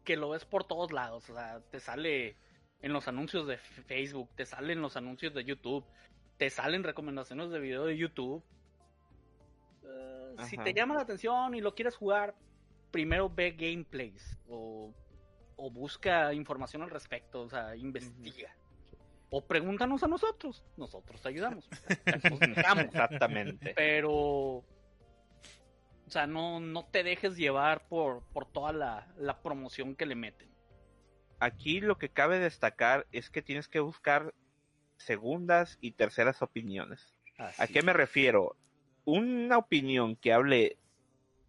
que lo ves por todos lados, o sea, te sale en los anuncios de Facebook, te salen los anuncios de YouTube, te salen recomendaciones de video de YouTube. Eh, si te llama la atención y lo quieres jugar, primero ve gameplays o, o busca información al respecto, o sea, investiga. O pregúntanos a nosotros, nosotros te ayudamos. Exactamente. Pero, o sea, no, no te dejes llevar por, por toda la, la promoción que le meten. Aquí lo que cabe destacar es que tienes que buscar segundas y terceras opiniones. ¿A qué me refiero? Una opinión que hable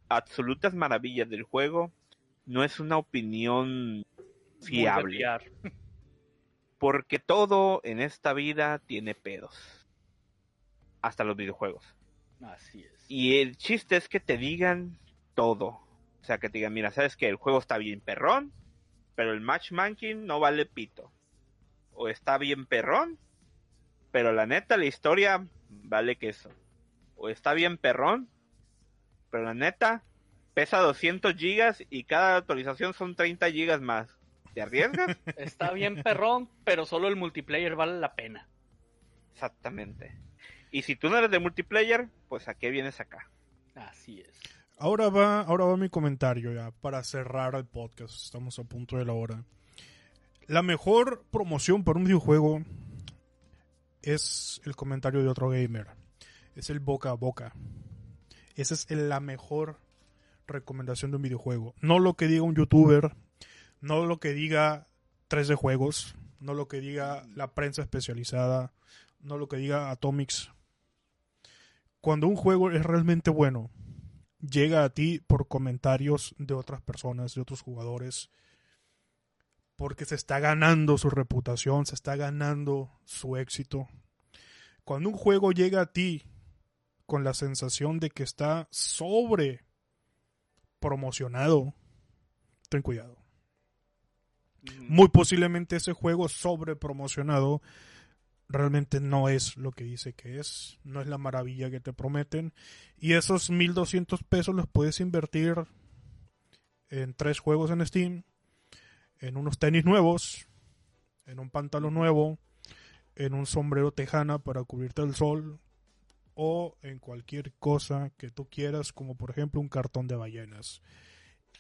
absolutas maravillas del juego no es una opinión fiable. Porque todo en esta vida tiene pedos. Hasta los videojuegos. Así es. Y el chiste es que te digan todo. O sea, que te digan, mira, sabes que el juego está bien perrón, pero el matchmaking no vale pito. O está bien perrón, pero la neta la historia vale queso. O está bien perrón, pero la neta pesa 200 gigas y cada actualización son 30 gigas más. ¿Te arriesgas? Está bien perrón, pero solo el multiplayer vale la pena. Exactamente. Y si tú no eres de multiplayer, pues a qué vienes acá. Así es. Ahora va, ahora va mi comentario ya para cerrar el podcast. Estamos a punto de la hora. La mejor promoción para un videojuego es el comentario de otro gamer. Es el boca a boca. Esa es la mejor recomendación de un videojuego. No lo que diga un youtuber, no lo que diga 3D Juegos, no lo que diga la prensa especializada, no lo que diga Atomics. Cuando un juego es realmente bueno, llega a ti por comentarios de otras personas, de otros jugadores, porque se está ganando su reputación, se está ganando su éxito. Cuando un juego llega a ti con la sensación de que está sobre promocionado, ten cuidado. Muy posiblemente ese juego sobre promocionado realmente no es lo que dice que es, no es la maravilla que te prometen. Y esos 1200 pesos los puedes invertir en tres juegos en Steam, en unos tenis nuevos, en un pantalón nuevo, en un sombrero tejana para cubrirte el sol o en cualquier cosa que tú quieras, como por ejemplo un cartón de ballenas.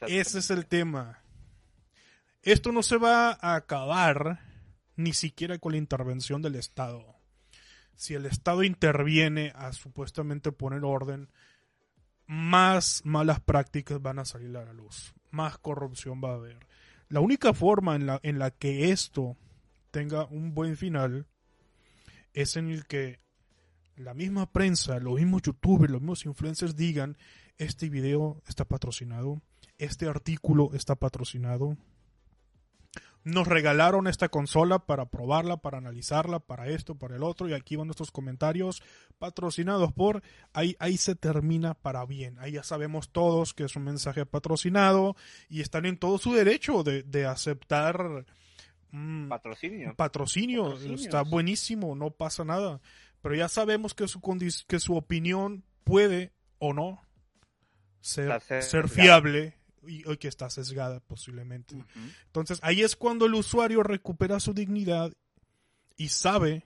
Ese es el tema. Esto no se va a acabar ni siquiera con la intervención del Estado. Si el Estado interviene a supuestamente poner orden, más malas prácticas van a salir a la luz, más corrupción va a haber. La única forma en la, en la que esto tenga un buen final es en el que la misma prensa, los mismos youtubers, los mismos influencers digan, este video está patrocinado, este artículo está patrocinado. Nos regalaron esta consola para probarla, para analizarla, para esto, para el otro, y aquí van nuestros comentarios patrocinados por, ahí, ahí se termina para bien, ahí ya sabemos todos que es un mensaje patrocinado y están en todo su derecho de, de aceptar mm, Patrocinio. patrocinio, está buenísimo, no pasa nada. Pero ya sabemos que su, que su opinión puede o no ser, ser fiable y, y que está sesgada posiblemente. Entonces ahí es cuando el usuario recupera su dignidad y sabe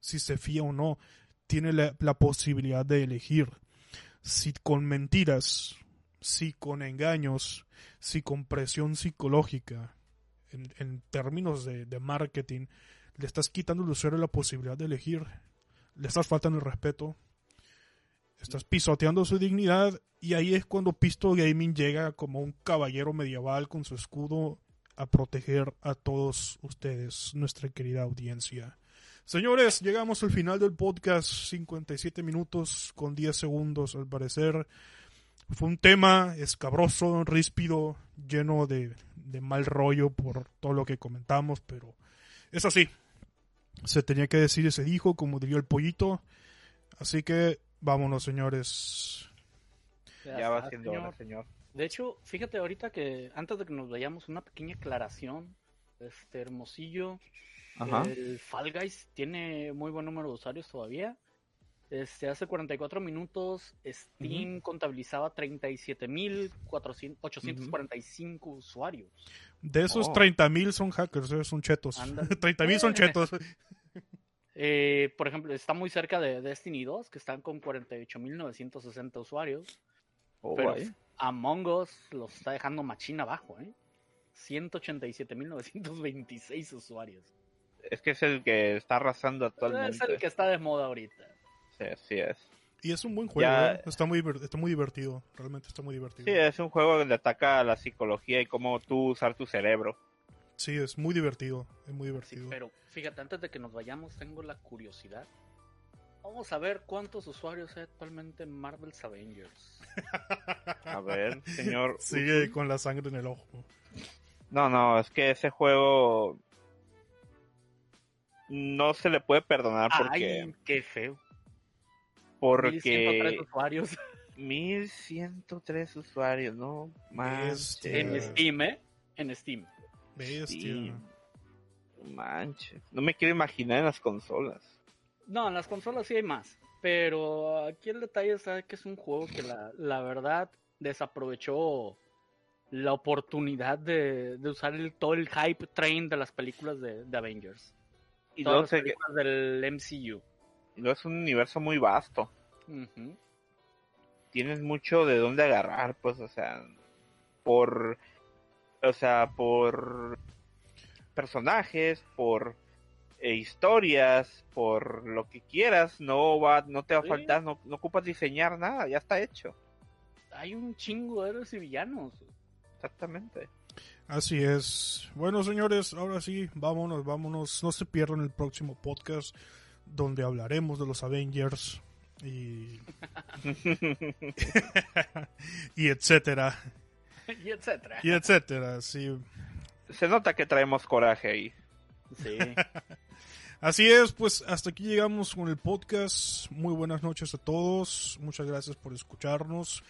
si se fía o no. Tiene la, la posibilidad de elegir si con mentiras, si con engaños, si con presión psicológica, en, en términos de, de marketing, le estás quitando al usuario la posibilidad de elegir. Le estás faltando el respeto. Estás pisoteando su dignidad y ahí es cuando Pisto Gaming llega como un caballero medieval con su escudo a proteger a todos ustedes, nuestra querida audiencia. Señores, llegamos al final del podcast, 57 minutos con 10 segundos al parecer. Fue un tema escabroso, ríspido, lleno de, mal rollo por todo lo que comentamos, pero es así. Se tenía que decir y se como diría el pollito. Así que vámonos, señores. Ya va siendo señor. hora, señor. De hecho, fíjate ahorita que antes de que nos vayamos, una pequeña aclaración. Este hermosillo, Ajá. el Fall Guys tiene muy buen número de usuarios todavía. Este, hace 44 minutos Steam contabilizaba 37.845 usuarios. De esos Oh. 30.000 son hackers, son chetos. Ándale. 30.000 son chetos. Eh, por ejemplo, está muy cerca de Destiny 2, que están con 48.960 usuarios. Oh, Pero vaya. Among Us los está dejando machín abajo, ¿eh? 187.926 usuarios. Es que es el que está arrasando actualmente. Es el que está de moda ahorita. Sí, así es. Y es un buen juego, Ya- eh. está, muy, diver- está muy divertido. Realmente está muy divertido. Sí, es un juego donde ataca a la psicología y cómo tú usar tu cerebro. Sí, es muy divertido. Es muy Sí, divertido. pero fíjate, antes de que nos vayamos, tengo la curiosidad. Vamos a ver cuántos usuarios hay actualmente en Marvel's Avengers. A ver, señor. Sigue con la sangre en el ojo. No, no, es que ese juego no se le puede perdonar porque Ay, qué feo. 1103 porque usuarios 1103 usuarios, no manches. Bestia. en Steam, ¿eh? En Steam. Bestia. Sí. No manches. No me quiero imaginar en las consolas. No, en las consolas sí hay más. Pero aquí el detalle es que es un juego que la, la verdad desaprovechó la oportunidad de, de usar el, todo el hype train de las películas de, de Avengers. Y Todas las películas del MCU. y luego es un universo muy vasto. Tienes mucho de dónde agarrar, pues, o sea, por, o sea, por personajes, por eh, historias, por lo que quieras, no va, no te va a faltar, no, no ocupas diseñar nada, ya está hecho, Hay un chingo de héroes y villanos. exactamente. Así es. Bueno, señores, ahora sí, vámonos, vámonos. No se pierdan el próximo podcast donde hablaremos de los Avengers y, y etcétera. y etcétera. Y etcétera, sí. Se nota que traemos coraje ahí. Sí. Así es, pues hasta aquí llegamos con el podcast. Muy buenas noches a todos. Muchas gracias por escucharnos.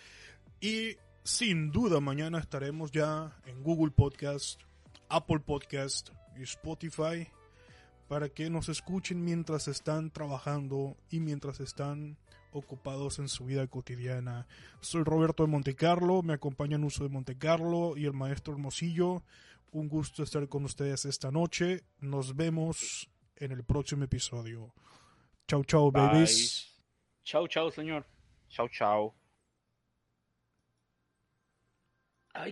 Y sin duda mañana estaremos ya en Google Podcast, Apple Podcast y Spotify para que nos escuchen mientras están trabajando y mientras están ocupados en su vida cotidiana. Soy Roberto de Montecarlo, me acompañan Uso de Montecarlo y el maestro Hermosillo. Un gusto estar con ustedes esta noche. Nos vemos en el próximo episodio. Chau, chau, Bye. babies. chau, chau, señor. Chao, chao.